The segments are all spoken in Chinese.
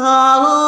比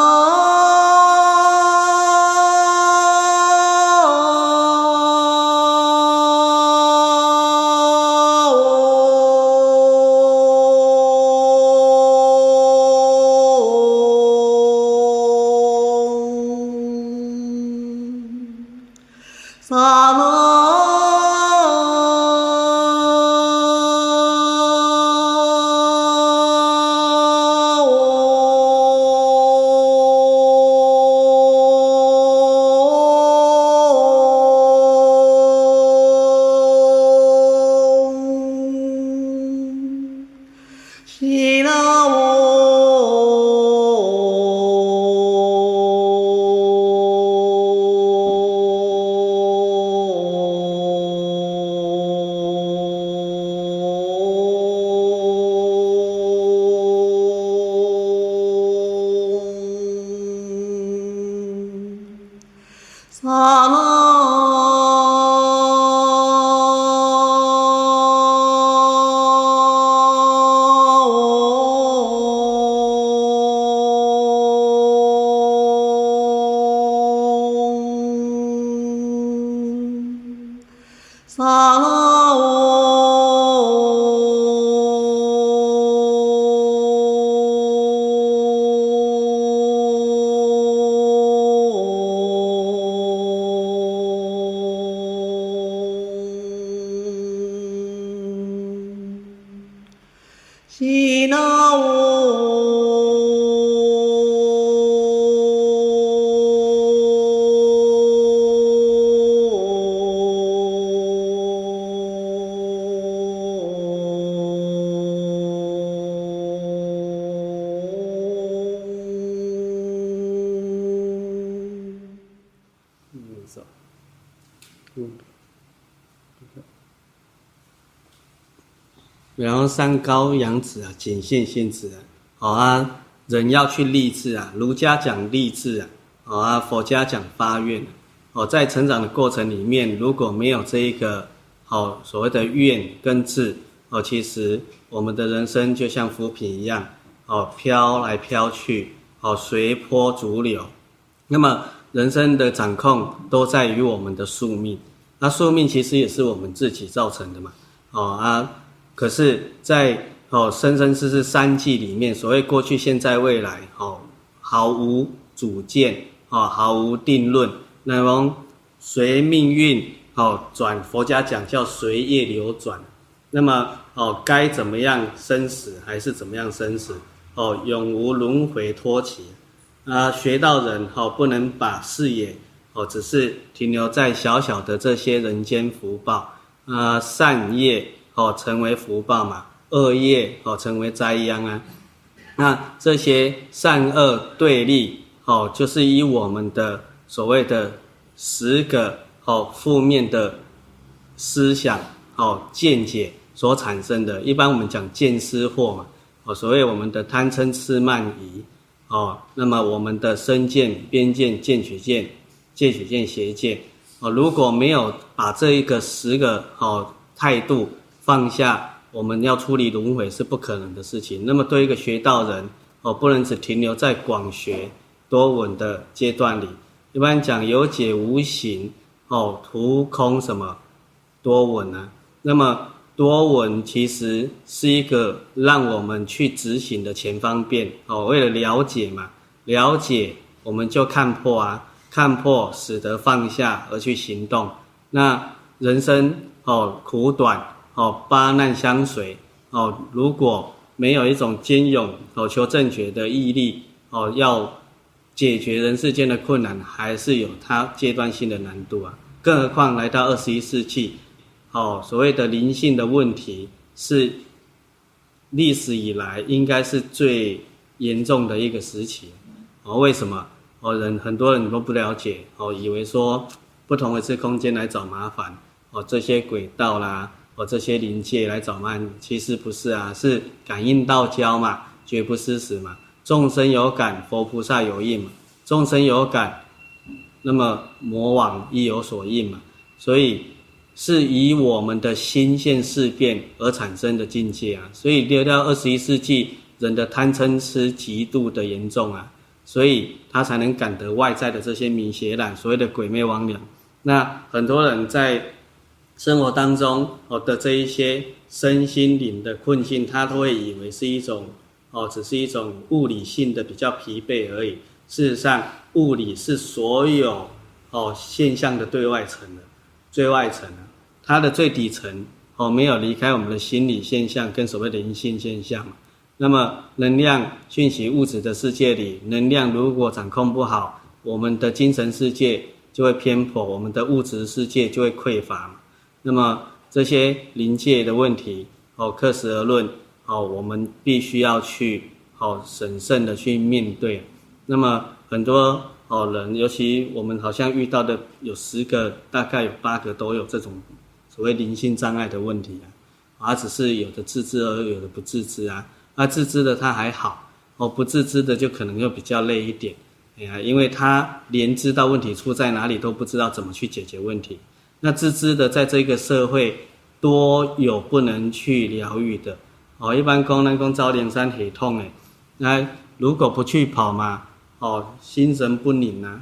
山高阳子啊，仅现现子啊，好啊，人要去立志啊，儒家讲立志啊，好啊，佛家讲发愿，哦，在成长的过程里面，如果没有这一个好所谓的愿跟志，哦，其实我们的人生就像浮萍一样，哦，飘来飘去，哦，随波逐流。那么人生的掌控都在于我们的宿命，那宿命其实也是我们自己造成的嘛，哦啊。可是在，哦生生世世三际里面，所谓过去、现在、未来，哦，毫无主见，哦，毫无定论，那么随命运哦转，佛家讲叫随业流转。那么哦，该怎么样生死，还是怎么样生死？哦，永无轮回托起。啊，学道人哦，不能把视野哦，只是停留在小小的这些人间福报啊，善业。哦，成为福报嘛，恶业哦，成为灾殃啊。那这些善恶对立哦，就是以我们的所谓的十个哦负面的思想哦见解所产生的。一般我们讲见思惑嘛，哦，所谓我们的贪嗔痴慢疑哦，那么我们的身见、边见、见取见、见取见邪见哦，如果没有把这一个十个哦态度。放下，我们要出离轮回是不可能的事情。那么，对一个学道人，哦，不能只停留在广学多闻的阶段里，一般讲有解无行，哦，图空什么多闻啊？那么多闻其实是一个让我们去执行的前方便哦，为了了解嘛，了解我们就看破啊，看破使得放下而去行动。那人生哦苦短哦，八难相随哦，如果没有一种坚勇哦求正觉的毅力哦，要解决人世间的困难，还是有它阶段性的难度啊。更何况来到二十一世纪。哦，所谓的灵性的问题是历史以来应该是最严重的一个时期。哦，为什么？哦，人很多人都不了解，哦，以为说不同的次空间来找麻烦，哦，这些轨道啦，哦，这些灵界来找麻烦，其实不是啊，是感应道交嘛，绝不失时嘛。众生有感，佛菩萨有应嘛。众生有感，那么魔王亦有所应嘛。所以。是以我们的心现事变而产生的境界啊，所以六到二十一世纪人的贪嗔痴极度的严重啊，所以他才能感得外在的这些迷邪染，所谓的鬼魅魍魎。那很多人在生活当中哦的这一些身心灵的困境，他都会以为是一种哦，只是一种物理性的比较疲惫而已。事实上，物理是所有哦现象的对外层的。最外层，它的最底层哦，没有离开我们的心理现象跟所谓的灵性现象。那么能量讯息物质的世界里，能量如果掌控不好，我们的精神世界就会偏颇，我们的物质世界就会匮乏。那么这些临界的问题哦，克时而论哦，我们必须要去哦审慎的去面对。那么很多。哦，人尤其我们好像遇到的有十个，大概有八个都有这种所谓灵性障碍的问题啊，而只是有的自知而有的不自知啊。那自知的他还好，哦，不自知的就可能又比较累一点，哎呀，因为他连知道问题出在哪里都不知道怎么去解决问题。那自知的在这个社会多有不能去疗愈的，哦，一般功能工招灵山很痛哎，那如果不去跑嘛。哦，心神不宁呐、啊，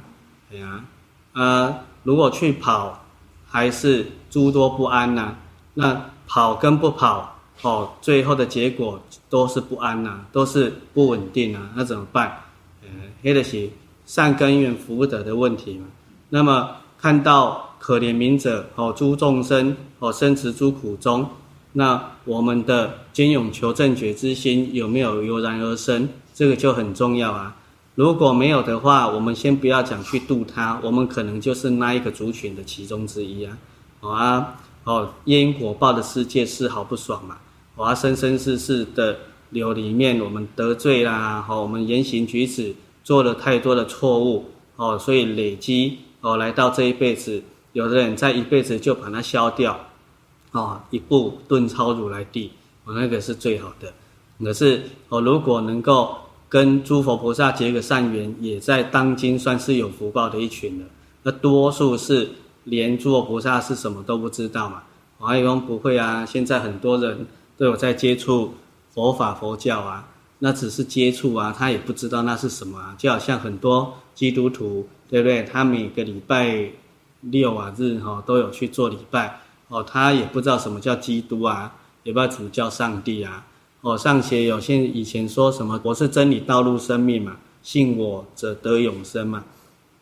哎呀，呃，如果去跑，还是诸多不安呐、那跑跟不跑，哦，最后的结果都是不安呐、都是不稳定啊。那怎么办？呃，黑的是善根缘福德的问题嘛。那么看到可怜悯者，哦，诸众生，哦，生持诸苦中，那我们的坚勇求正觉之心有没有油然而生？这个就很重要啊。如果没有的话，我们先不要讲去度他，我们可能就是那一个族群的其中之一啊。好啊，哦，因果报的世界丝毫不爽嘛。好啊，生生世世的流里面，我们得罪啦，好，我们言行举止做了太多的错误，哦，所以累积哦，来到这一辈子，有的人在一辈子就把它消掉，哦，一步顿超如来地，我那个是最好的。可是哦，如果能够。跟诸佛菩萨结个善缘，也在当今算是有福报的一群了。那多数是连诸佛菩萨是什么都不知道嘛？我还以为不会啊，现在很多人都有在接触佛法佛教啊，那只是接触啊，他也不知道那是什么啊。就好像很多基督徒，对不对？他每个礼拜六啊日哈都有去做礼拜哦，他也不知道什么叫基督啊，也不知道什么叫上帝啊。哦，上学有些以前说什么我是真理、道路、生命嘛，信我者得永生嘛。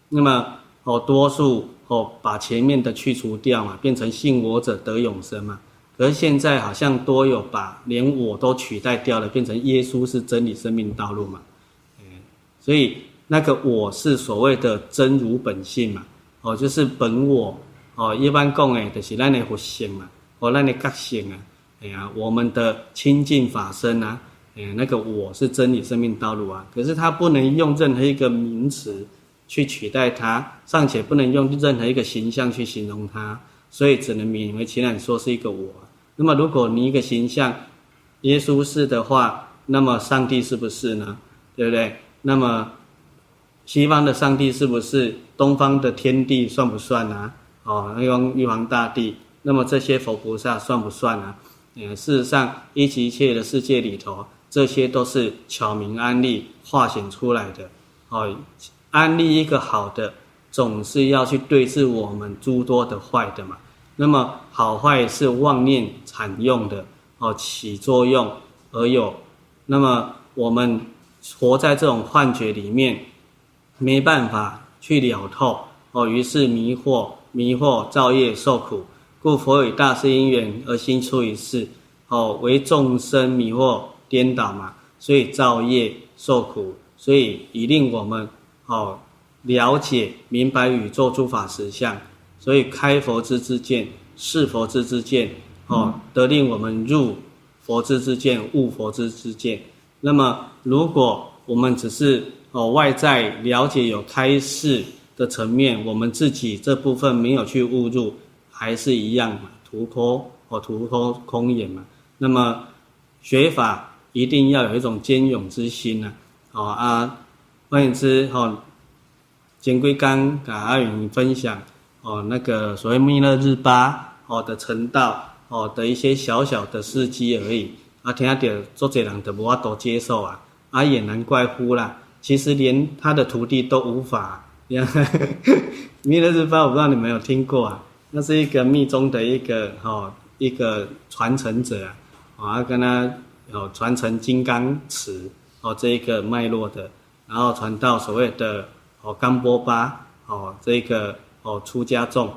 那么哦，多数哦把前面的去除掉嘛，变成信我者得永生嘛。可是现在好像多有把连我都取代掉了，变成耶稣是真理、生命、道路嘛。所以那个我是所谓的真如本性嘛。哦，就是本我。哦，一般讲诶，就是咱的佛性嘛，哦，咱的觉性啊。哎呀，我们的清净法身啊，哎，那个我是真理生命道路啊，可是他不能用任何一个名词去取代它，尚且不能用任何一个形象去形容它，所以只能勉为其难说是一个我。那么，如果你一个形象，耶稣是的话，那么上帝是不是呢？对不对？那么西方的上帝是不是？东方的天地算不算啊？哦，那个玉皇大帝，那么这些佛菩萨算不算啊？呃，事实上，一切一切的世界里头，这些都是巧明安利化显出来的。哦，安利一个好的总是要去对治我们诸多的坏的嘛。那么好坏是妄念产用的哦，起作用而有。那么我们活在这种幻觉里面，没办法去了透哦，于是迷惑、迷惑造业受苦。故佛以大誓因缘而心出于世，哦，为众生迷惑颠倒嘛，所以造业受苦，所以以令我们哦了解明白宇宙诸法实相，所以开佛之之见，是佛之之见，哦，得令我们入佛之之见，悟佛之之见。那么，如果我们只是哦外在了解有开示的层面，我们自己这部分没有去误入。还是一样嘛，徒托哦徒托空言嘛。那么学法一定要有一种坚勇之心呐。好啊，换言之，哦，前几天跟阿云分享哦，那个所谓弥勒日巴哦的成道哦的一些小小的事迹而已。啊，听到做这人都无法多接受啊，啊也难怪乎啦。其实连他的徒弟都无法。弥勒日巴，我不知道你们有听过啊？那是一个密宗的一个哦，一个传承者啊，啊跟他哦传承金刚持哦这一个脉络的，然后传到所谓的哦冈波巴哦这个哦出家众，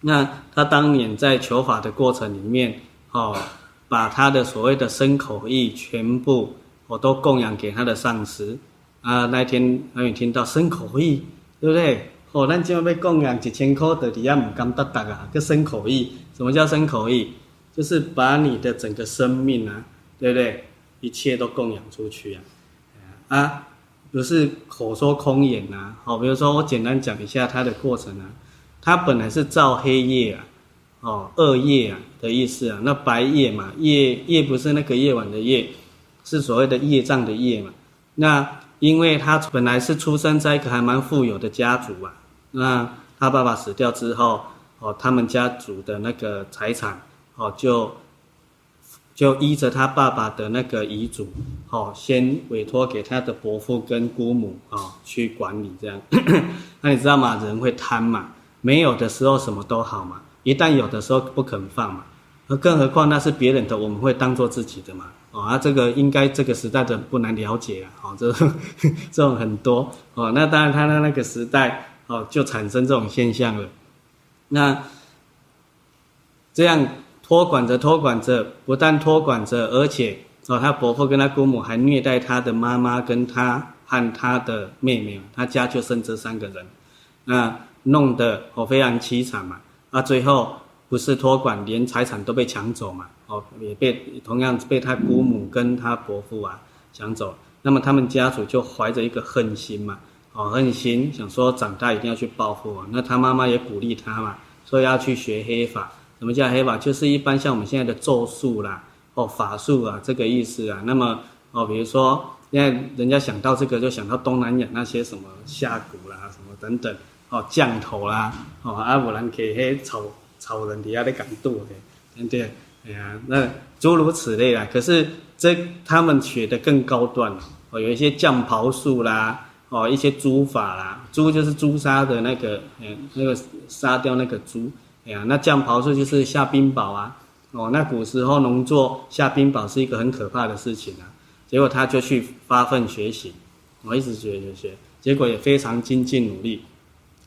那他当年在求法的过程里面哦，把他的所谓的身口意全部我都供养给他的上师啊，那天还有听到身口意，对不对？哦，咱今要要供养一千块的，底下唔甘得得啊！个身口意，什么叫身口意？就是把你的整个生命啊，对不对？一切都供养出去啊！啊，不是口说空言呐。好，比如说我简单讲一下它的过程啊。它本来是造黑夜啊，哦，恶业啊的意思啊。那白夜嘛，夜夜不是那个夜晚的夜，是所谓的业障的业嘛。那因为他本来是出生在一个还蛮富有的家族啊。那他爸爸死掉之后，哦，他们家族的那个财产，哦，就就依着他爸爸的那个遗嘱，哦，先委托给他的伯父跟姑母，哦，去管理这样。那你知道吗？人会贪嘛？没有的时候什么都好嘛，一旦有的时候不肯放嘛。而更何况那是别人的，我们会当做自己的嘛。哦，啊，这个应该这个时代的不难了解啊。哦，这 这种很多。哦，那当然他的那个时代。哦，就产生这种现象了。那这样托管着托管着，不但托管着，而且哦，他伯父跟他姑母还虐待他的妈妈跟他和他的妹妹，他家就剩这三个人，那弄得哦非常凄惨嘛。啊，最后不是托管，连财产都被抢走嘛。哦，也被同样被他姑母跟他伯父啊抢走。那么他们家族就怀着一个恨心嘛。哦，恨心想说长大一定要去报复啊，那他妈妈也鼓励他嘛，说要去学黑法。什么叫黑法？就是一般像我们现在的咒术啦，哦，法术啊，这个意思啊。那么哦，比如说现在人家想到这个，就想到东南亚那些什么下蛊啦，什么等等，哦，降头啦，哦，阿不然给黑草超人底下的感动的，对不对？哎呀，那诸如此类啦。可是这他们学的更高端哦，有一些降袍术啦。哦，一些诛法啦，诛就是诛杀的那个，嗯，那个杀掉那个猪，哎呀，那降袍术就是下冰雹啊，哦，那古时候农作下冰雹是一个很可怕的事情啊，结果他就去发奋学习，我一直学学学，结果也非常精进努力，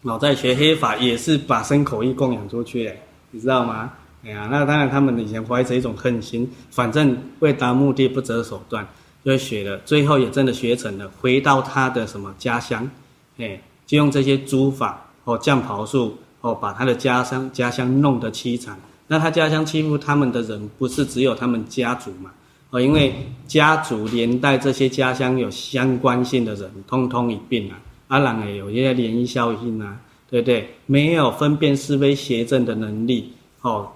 老，在学黑法也是把牲口一供养出去，哎，你知道吗？哎呀，那当然他们以前怀着一种恨心，反正为达目的不择手段。就学了，最后也真的学成了。回到他的什么家乡，哎，就用这些诸法哦，降袍术哦，把他的家乡家乡弄得凄惨。那他家乡欺负他们的人，不是只有他们家族嘛？哦，因为家族连带这些家乡有相关性的人，通通一并啊。阿朗也有一些涟漪效应啊，对不对？没有分辨是非邪正的能力哦，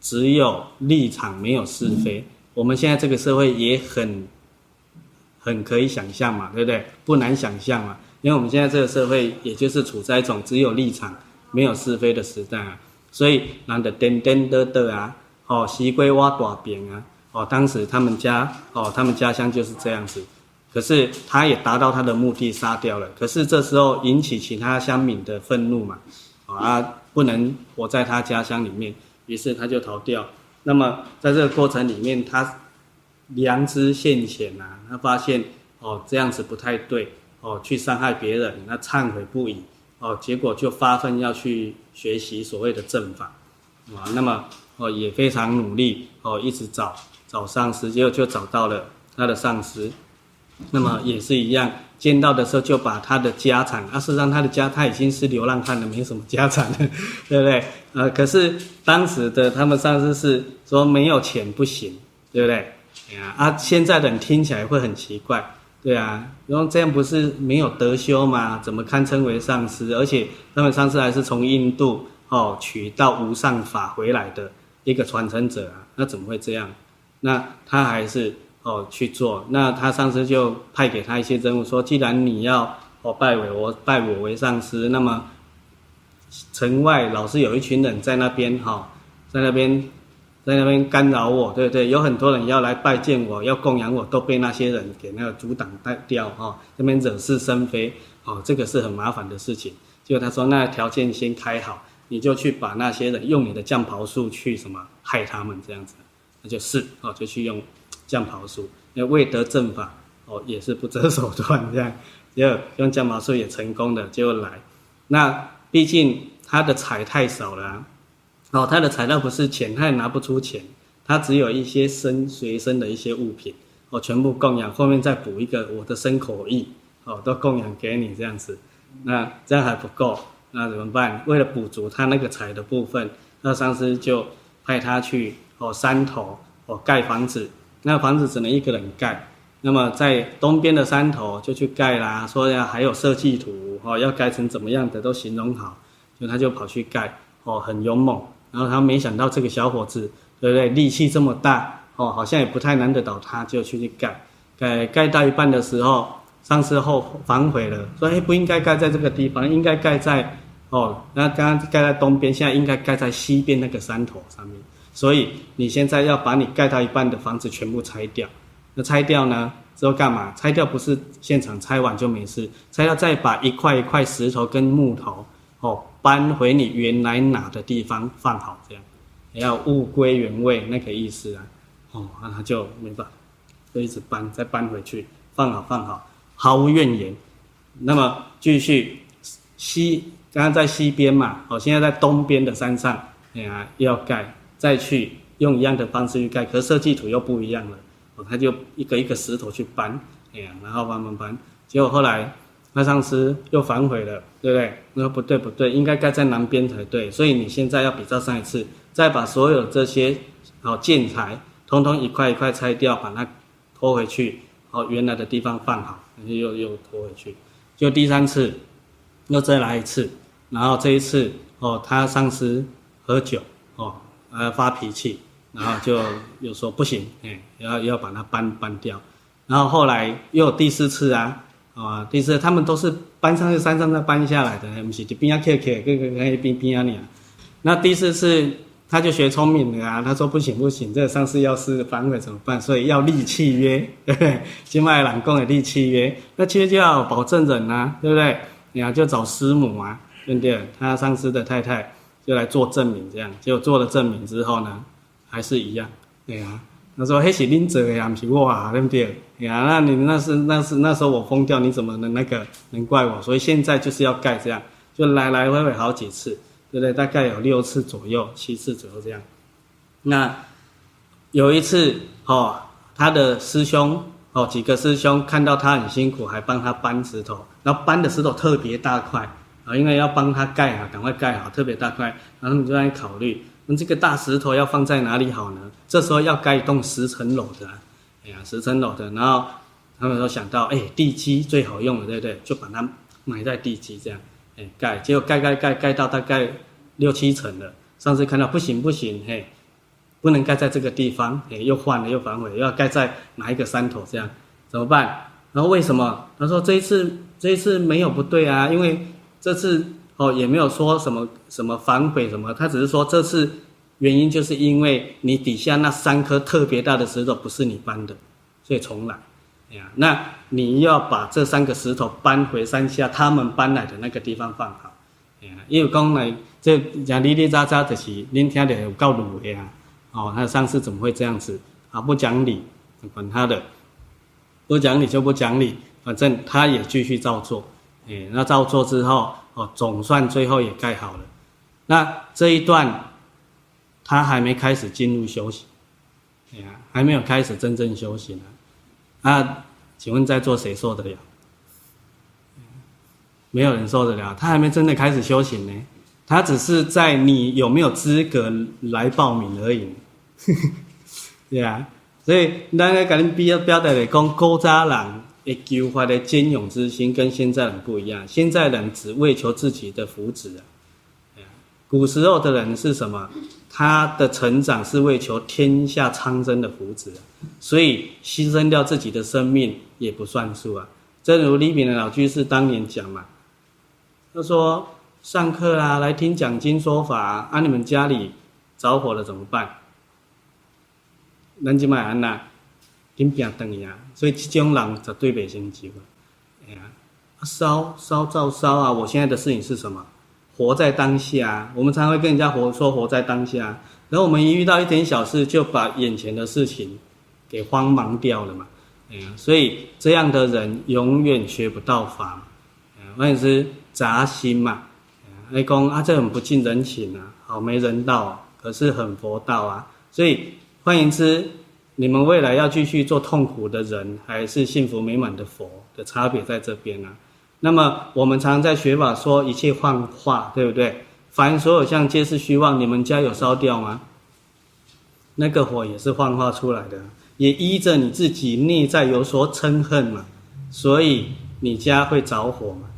只有立场，没有是非。我们现在这个社会也很。很可以想象嘛，对不对？不难想象嘛，因为我们现在这个社会，也就是处在一种只有立场，没有是非的时代啊。所以，难得颠颠的的啊，哦，西归挖大饼啊，哦，当时他们家，哦，他们家乡就是这样子，可是他也达到他的目的，杀掉了。可是这时候引起其他乡民的愤怒嘛，啊，不能活在他家乡里面，于是他就逃掉。那么在这个过程里面，他良知现前啊，他发现哦这样子不太对哦，去伤害别人，那忏悔不已哦，结果就发奋要去学习所谓的正法啊，那么哦也非常努力哦，一直找找上师，结果就找到了他的上司。那么也是一样，见到的时候就把他的家产，啊，事实上他的家他已经是流浪汉了，没什么家产了，对不对？呃，可是当时的他们上司是说没有钱不行，对不对？啊，现在的人听起来会很奇怪，对啊，然后这样不是没有德修吗？怎么堪称为上师？而且他们上司还是从印度哦取到无上法回来的一个传承者啊，那怎么会这样？那他还是。哦，去做，那他上司就派给他一些任务，说既然你要哦拜为我拜我为上师，那么城外老是有一群人在那边哈、哦，在那边在那边干扰我，对不对？有很多人要来拜见我，要供养我，都被那些人给那个阻挡掉哈，这边惹是生非，哦，这个是很麻烦的事情。结果他说，那条件先开好，你就去把那些人用你的降袍术去什么害他们这样子，那就是哦，就去用。降袍术，因为未得正法，哦，也是不择手段这样，结果用降袍术也成功的就来。那毕竟他的财太少了，哦，他的财倒不是钱，他也拿不出钱，他只有一些身随身的一些物品，哦，全部供养，后面再补一个我的身口意，哦，都供养给你这样子。那这样还不够，那怎么办？为了补足他那个财的部分，那上司就派他去哦山头哦盖房子。那房子只能一个人盖，那么在东边的山头就去盖啦，说呀还有设计图哦，要盖成怎么样的都形容好，就他就跑去盖哦，很勇猛。然后他没想到这个小伙子，对不对？力气这么大哦，好像也不太难得倒他，就去去盖，盖盖到一半的时候，上师后反悔了，说哎，不应该盖在这个地方，应该盖在哦，那刚刚盖在东边，现在应该盖在西边那个山头上面。所以你现在要把你盖到一半的房子全部拆掉，那拆掉呢？之后干嘛？拆掉不是现场拆完就没事，拆掉再把一块一块石头跟木头哦搬回你原来拿的地方放好，这样也要物归原位那个意思啊。哦，那他就没办法，就一直搬，再搬回去，放好放好，毫无怨言。那么继续西，刚刚在西边嘛，哦，现在在东边的山上，哎呀，要盖。再去用一样的方式去盖，可设计图又不一样了，哦，他就一个一个石头去搬，哎呀，然后搬搬搬，结果后来那上司又反悔了，对不对？那不对不对，应该盖在南边才对，所以你现在要比照上一次，再把所有这些好建材，通通一块一块拆掉，把它拖回去，好，原来的地方放好，又又拖回去，就第三次又再来一次，然后这一次哦，他上司喝酒哦。呃，发脾气，然后就又说不行，哎，要要把它搬搬掉，然后后来又有第四次啊，啊，第四次他们都是搬上去山上再搬下来的，不是就边啊 K K，跟跟跟边边啊你啊，那第四次他就学聪明了啊，他说不行不行，这个上次要是反悔怎么办？所以要立契约，对不对？金麦朗公的立契约，那契约就要保证人啊，对不对？你啊就找师母啊，对不对？他上司的太太。就来做证明，这样结果做了证明之后呢，还是一样，对啊。他说：“嘿，是恁做的呀，不是我啊，对不对？对啊，那你那是那是那时候我疯掉，你怎么能那个能怪我？所以现在就是要盖这样，就来来回回好几次，对不对？大概有六次左右，七次左右这样。那有一次哦，他的师兄哦，几个师兄看到他很辛苦，还帮他搬石头，然后搬的石头特别大块。”啊，因为要帮他盖好，赶快盖好，特别大块，然后他们就在考虑，那这个大石头要放在哪里好呢？这时候要盖一栋十层楼的，哎呀，十层楼的，然后他们都想到，哎，地基最好用了，对不对？就把它埋在地基这样，哎，盖，结果盖盖盖盖到大概六七层了，上次看到不行不行，嘿，不能盖在这个地方，哎，又换了又反悔，要盖在哪一个山头这样，怎么办？然后为什么？他说这一次这一次没有不对啊，因为。这次哦也没有说什么什么反悔什么，他只是说这次原因就是因为你底下那三颗特别大的石头不是你搬的，所以重来。呀，那你要把这三个石头搬回山下他们搬来的那个地方放好。哎呀，因为讲来这讲哩哩喳喳的是，您听的有够鲁的啊！哦，他上次怎么会这样子啊？不讲理，管他的，不讲理就不讲理，反正他也继续照做。哎，那照做之后，哦，总算最后也盖好了。那这一段，他还没开始进入修行，哎呀，还没有开始真正修行呢。啊，请问在座谁受得了？没有人受得了，他还没真的开始修行呢。他只是在你有没有资格来报名而已。对啊，所以咱个跟恁比较表达来讲，古早人的求法的兼勇之心跟现在人不一样。现在人只为求自己的福祉啊。古时候的人是什么？他的成长是为求天下苍生的福祉，所以牺牲掉自己的生命也不算数啊。正如李炳的老居士当年讲嘛，他说上课啊，来听讲经说法啊，啊你们家里着火了怎么办？咱就买安那，顶饼等呀。所以这种人绝对袂成就。哎呀，烧烧照烧啊！我现在的事情是什么？活在当下，我们常会跟人家活说活在当下，然后我们一遇到一点小事，就把眼前的事情给慌忙掉了嘛。哎呀，所以这样的人永远学不到法嘛。换言之，杂心嘛。哎，公啊，这很不近人情啊，好没人道，可是很佛道啊。所以换言之，你们未来要继续做痛苦的人，还是幸福美满的佛的差别在这边啊。那么我们常在学法说一切幻化，对不对？凡所有相皆是虚妄。你们家有烧掉吗？那个火也是幻化出来的，也依着你自己内在有所嗔恨嘛，所以你家会着火嘛。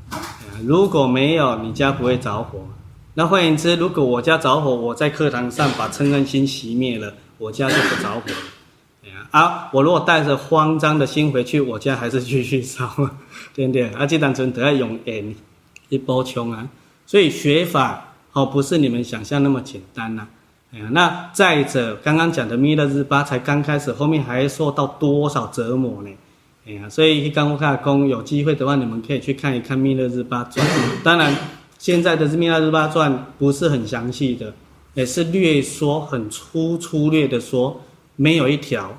如果没有，你家不会着火。那换言之，如果我家着火，我在课堂上把嗔恨心熄灭了，我家就不着火。啊，我如果带着慌张的心回去，我家还是继续烧，对不对？啊，这当中都要用缘一波穷啊，所以学法哦，不是你们想象那么简单呐、啊。哎呀，那再者，刚刚讲的弥勒日巴才刚开始，后面还受到多少折磨呢？哎呀，所以刚我看公有机会的话，你们可以去看一看《弥勒日巴传》。当然，现在的《弥勒日巴传》不是很详细的，也是略说很粗粗略的说，没有一条。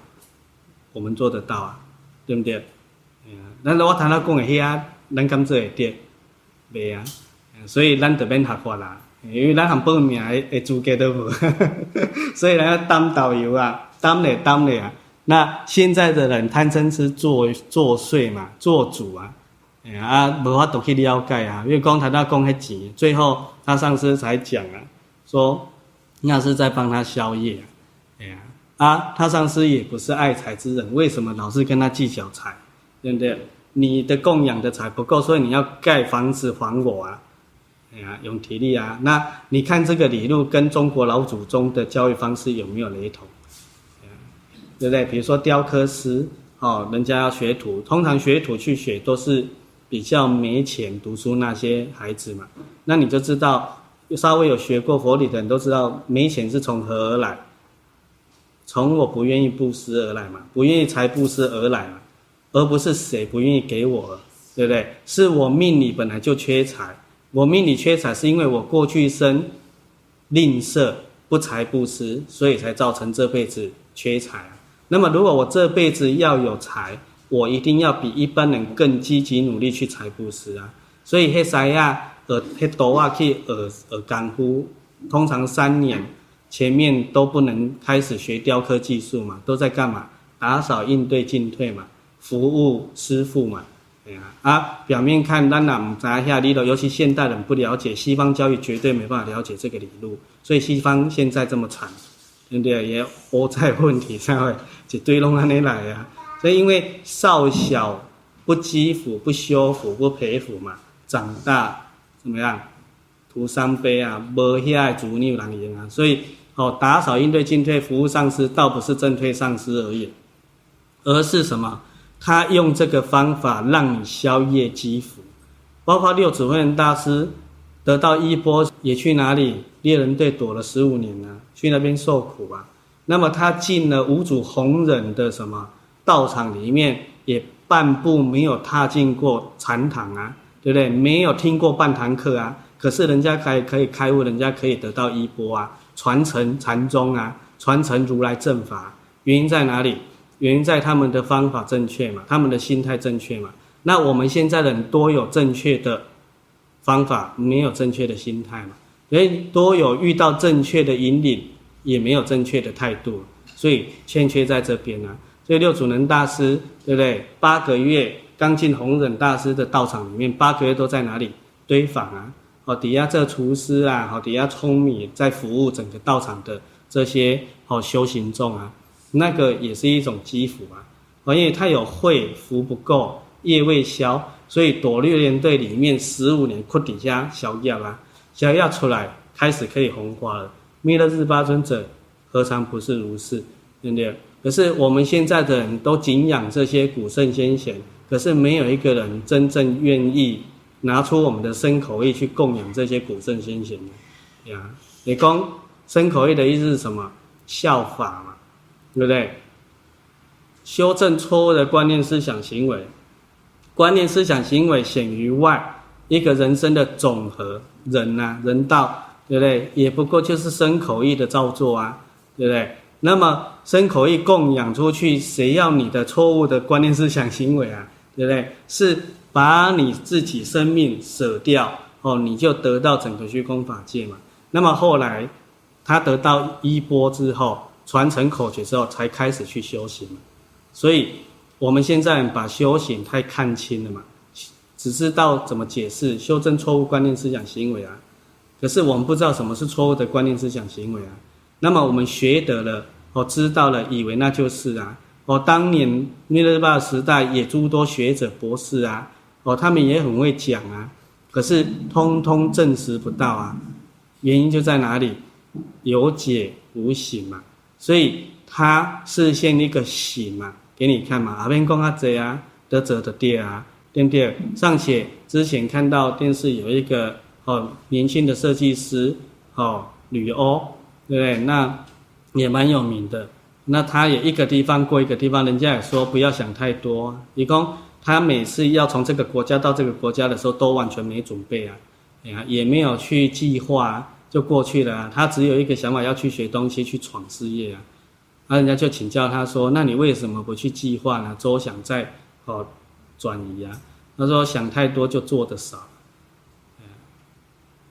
我们做得到啊，对不对？哎呀，那我谈到讲的遐，咱敢做会得？袂啊，所以咱得免学法啦，因为咱含报名的的资格都无，所以咱要当导游啊，当嘞当嘞啊。那现在的人贪嗔痴作作祟嘛，做主啊，哎啊，无法度去了解啊，因为光谈到讲迄钱，最后他上司才讲啊，说那是在帮他消业，啊，他上司也不是爱财之人，为什么老是跟他计较财？对不对？你的供养的财不够，所以你要盖房子还我啊！哎呀，用体力啊！那你看这个理路跟中国老祖宗的教育方式有没有雷同？对不对？比如说雕刻师哦，人家要学徒，通常学徒去学都是比较没钱读书那些孩子嘛。那你就知道，稍微有学过佛理的人都知道，没钱是从何而来？从我不愿意布施而来嘛，不愿意财布施而来嘛，而不是谁不愿意给我，对不对？是我命里本来就缺财，我命里缺财是因为我过去生吝啬不财布施，所以才造成这辈子缺财。那么如果我这辈子要有财，我一定要比一般人更积极努力去财布施啊。所以黑塞亚呃黑多啊去呃呃干呼，通常三年。前面都不能开始学雕刻技术嘛，都在干嘛？打扫、应对、进退嘛，服务师傅嘛，对呀啊，表面看当然唔知下理路，尤其现代人不了解西方教育，绝对没办法了解这个理路，所以西方现在这么惨，对不对？也活在问题上面，一堆拢安尼来呀。所以因为少小不积福、不修福、不培福嘛，长大怎么样？徒伤悲啊，无遐的主有人用啊，所以。哦，打扫、应对、进退、服务上司，倒不是正退上司而已，而是什么？他用这个方法让你消业积福。包括六指慧人大师得到衣钵，也去哪里？猎人队躲了十五年呢，去那边受苦啊。那么他进了五祖弘忍的什么道场里面，也半步没有踏进过禅堂啊，对不对？没有听过半堂课啊，可是人家可以可以开悟，人家可以得到衣钵啊，传承禅宗啊，传承如来正法，原因在哪里？原因在他们的方法正确嘛，他们的心态正确嘛。那我们现在人多有正确的方法，没有正确的心态嘛？所以多有遇到正确的引领，也没有正确的态度，所以欠缺在这边啊。所以六祖能大师，对不对？八个月刚进弘忍大师的道场里面，八个月都在哪里堆房啊？哦，底下这厨师啊，好，底下舂米在服务整个道场的这些好修行众啊，那个也是一种积福啊。因为他有慧，福不够。业未消，所以躲六连队里面十五年窟底下消业啊，消业出来开始可以红花了。弥勒日巴尊者何尝不是如是，对不对？可是我们现在的人都敬仰这些古圣先贤，可是没有一个人真正愿意拿出我们的身口意去供养这些古圣先贤呀。你供身口意的意思是什么？效法嘛，对不对？修正错误的观念、思想、行为。观念、思想、行为显于外，一个人生的总和，人呐、人道，对不对？也不过就是身口意的造作啊，对不对？那么身口意供养出去，谁要你的错误的观念、思想、行为啊？对不对？是把你自己生命舍掉哦，你就得到整个虚空法界嘛。那么后来他得到衣钵之后，传承口诀之后，才开始去修行，所以。我们现在把修行太看轻了嘛，只知道怎么解释修正错误观念、思想、行为啊，可是我们不知道什么是错误的观念、思想、行为啊。那么我们学得了，哦，知道了，以为那就是啊。哦，当年弥勒巴时代也诸多学者、博士啊，哦，他们也很会讲啊，可是通通证实不到啊。原因就在哪里？有解无醒嘛。所以他是先一个醒嘛。给你看嘛，阿边讲阿贼啊，得者的爹啊，对不对？尚且之前看到电视有一个哦年轻的设计师哦吕欧，对不对？那也蛮有名的。那他也一个地方过一个地方，人家也说不要想太多。你讲他每次要从这个国家到这个国家的时候，都完全没准备啊，哎呀，也没有去计划就过去了。他只有一个想法，要去学东西，去闯事业啊。那人家就请教他说：“那你为什么不去计划呢？周想再哦转移啊？”他说：“想太多就做得少，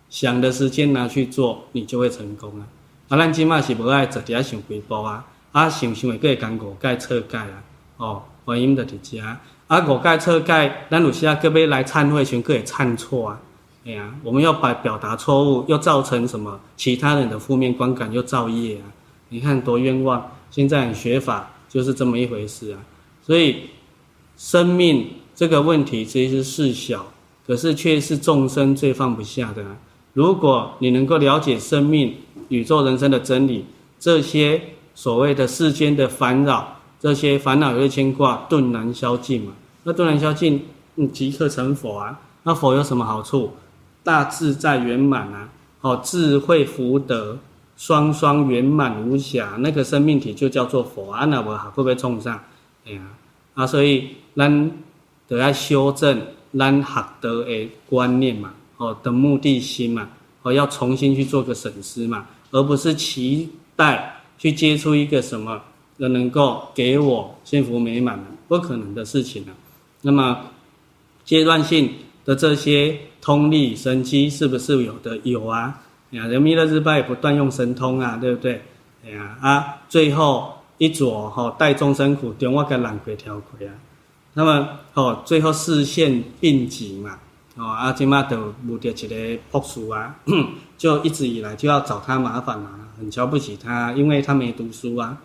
想的时间拿去做，你就会成功啊。”啊，咱今嘛是不爱直接想回报啊，啊想想会个讲五盖测盖啊，哦，原因的伫遮，啊五盖测盖，咱有时啊个要来忏悔，想个会忏错啊，哎呀，我们要把表达错误，又造成什么其他人的负面观感，又造业啊，你看多冤枉。现在学法就是这么一回事啊，所以生命这个问题其实是小，可是却是众生最放不下的。如果你能够了解生命、宇宙人生的真理，这些所谓的世间的烦扰，这些烦恼与牵挂顿然消尽嘛。那顿然消尽，你即刻成佛啊。那佛有什么好处？大自在圆满啊，哦智慧福德。双双圆满无瑕，那个生命体就叫做佛啊！那我还会不会冲上？哎呀，啊，所以咱得要修正咱学得的观念嘛，哦的目的心嘛，哦要重新去做个审思嘛，而不是期待去接触一个什么人能够给我幸福美满，不可能的事情啊。那么阶段性的这些通力神机是不是有的？有啊。呀，人弥勒日巴也不断用神通啊，对不对？哎呀啊，最后一撮吼带众生苦，中我个难过条亏啊。那么吼，最后示现病疾嘛，哦啊，今嘛都遇到一个博士啊，就一直以来就要找他麻烦嘛，很瞧不起他，因为他没读书啊。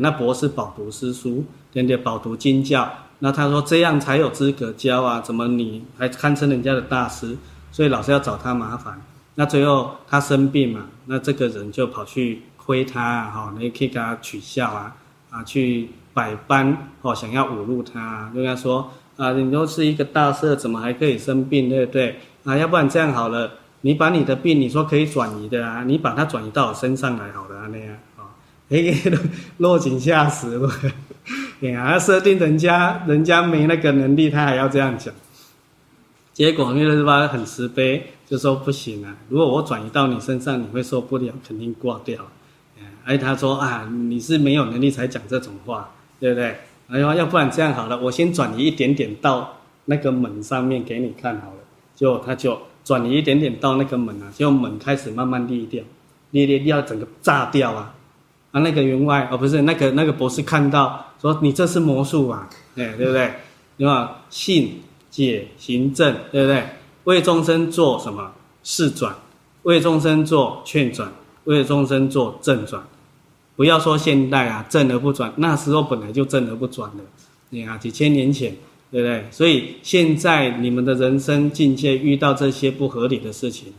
那博士饱读诗书，对不对？饱读经教，那他说这样才有资格教啊，怎么你还堪称人家的大师？所以老是要找他麻烦。那最后他生病嘛，那这个人就跑去亏他啊哈，你可以给他取笑啊，啊，去百般哦想要侮辱他，就跟他说啊，你都是一个大师，怎么还可以生病，对不对？啊，要不然这样好了，你把你的病，你说可以转移的啊，你把它转移到我身上来好了那样，哎，落井下石了，对啊，设定人家人家没那个能力，他还要这样讲。结果那个是吧，很慈悲，就说不行啊，如果我转移到你身上，你会受不了，肯定挂掉。哎，他说啊，你是没有能力才讲这种话，对不对？哎呀，要不然这样好了，我先转移一点点到那个门上面给你看好了。就他就转移一点点到那个门啊，就门开始慢慢裂掉，裂裂掉，整个炸掉啊！啊，那个员外哦，不是那个那个博士看到说，你这是魔术啊，哎，对不对？对吧？信。解行正，对不对？为众生做什么？示转，为众生做劝转，为众生做正转。不要说现代啊，正而不转，那时候本来就正而不转了。你看几千年前，对不对？所以现在你们的人生境界遇到这些不合理的事情，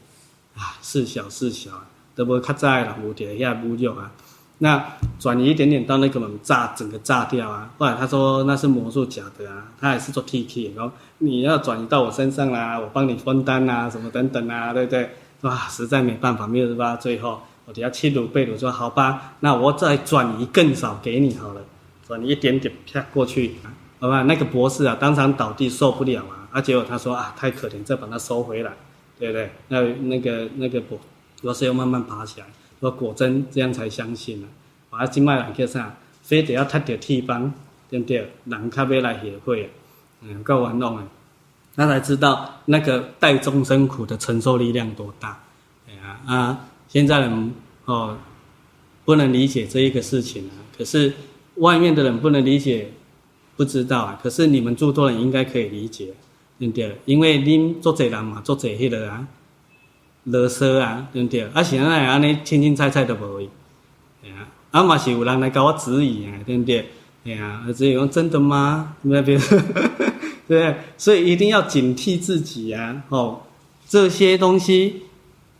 啊，事小事小，都不会卡在了，无点下不就啊？那转移一点点到那个门炸，整个炸掉啊！后来他说那是魔术假的啊，他还是做 T K，然后你要转移到我身上啦，我帮你分担啊，什么等等啊，对不对？哇，实在没办法，没有办法，最后我底下七鲁贝鲁说好吧，那我再转移更少给你好了，转移一点点啪过去，好吧？那个博士啊，当场倒地受不了啊，啊，结果他说啊，太可怜，再把它收回来，对不对？那那个那个博博士又慢慢爬起来。说果真这样才相信啊！啊，今麦人叫啥？非得要踢到铁板，对不对？人较要来协会啊，嗯，够玩弄啊！他才知道那个带众生苦的承受力量多大。哎呀啊！现在人哦不能理解这一个事情啊，可是外面的人不能理解，不知道啊。可是你们诸多人应该可以理解，对不对？因为恁做侪人嘛，做侪迄个啊。勒索啊，对不对？啊，现在安尼清清菜菜都无会，哎呀，啊嘛是有人来跟我质疑啊，对不对？哎呀，质疑讲真的吗？那边，对，所以一定要警惕自己啊！哦，这些东西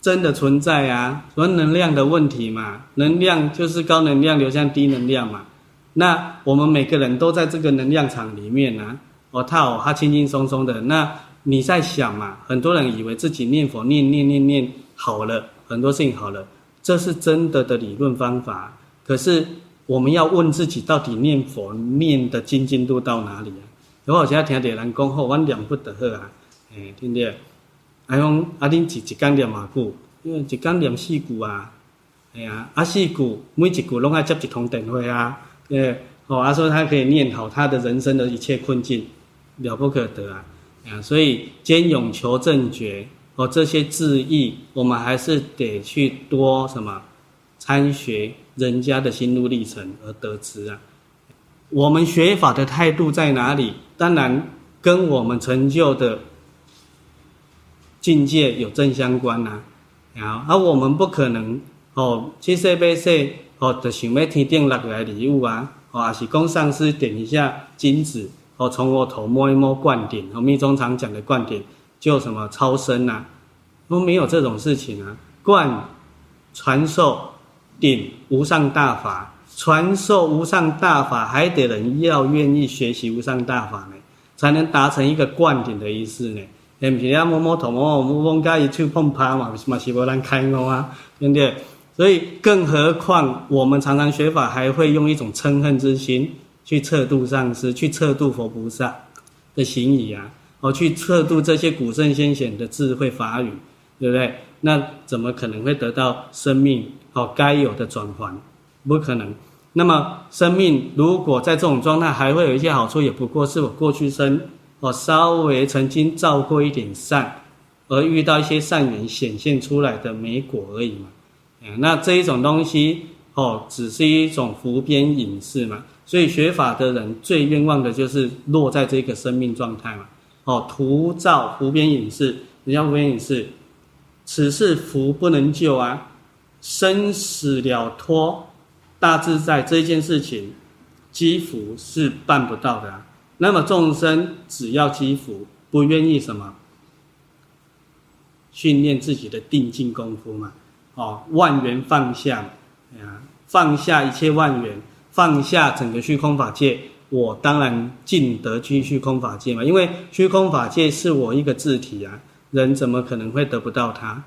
真的存在啊，说能量的问题嘛，能量就是高能量流向低能量嘛。那我们每个人都在这个能量场里面啊，哦，他哦，他轻轻松松的那。你在想嘛？很多人以为自己念佛念念念念好了，很多事情好了，这是真的的理论方法。可是我们要问自己，到底念佛念的精进度到哪里啊？然后我现在听到人讲好，我念不得好啊，哎，听见？哎哟，阿丁一一天念嘛久，因为一天念四句啊，哎呀，啊四句每一句拢爱接一通电话啊，呃，哦，阿说他可以念好他的人生的一切困境，了不可得啊。啊，所以兼勇求正觉哦，这些智义，我们还是得去多什么参学人家的心路历程而得知啊。我们学法的态度在哪里？当然跟我们成就的境界有正相关呐。啊，而我们不可能哦，去说要说哦，就想要天顶落来礼物啊，哦，还是供上师点一下金子。哦，从我头摸一摸灌顶，哦，密宗常讲的灌顶，就什么超生呐、啊，都没有这种事情啊。灌传授顶无上大法，传授无上大法，还得人要愿意学习无上大法呢，才能达成一个灌顶的意思呢。不是要摸摸头摸摸摸，加一去碰趴嘛，嘛是无人开悟啊，对不对？所以，更何况我们常常学法，还会用一种嗔恨之心。去测度上师，去测度佛菩萨的行仪啊，哦，去测度这些古圣先贤的智慧法语，对不对？那怎么可能会得到生命哦该有的转换？不可能。那么生命如果在这种状态，还会有一些好处，也不过是我过去生哦稍微曾经造过一点善，而遇到一些善缘显现出来的美果而已嘛。嗯那这一种东西哦，只是一种浮边隐士嘛。所以学法的人最愿望的就是落在这个生命状态嘛，哦，徒造浮边隐士，人家浮边隐士，此世福不能救啊，生死了脱，大自在这件事情，积福是办不到的啊。那么众生只要积福，不愿意什么，训练自己的定静功夫嘛，哦，万缘放下，啊，放下一切万缘。放下整个虚空法界，我当然尽得去虚空法界嘛。因为虚空法界是我一个自体啊，人怎么可能会得不到它？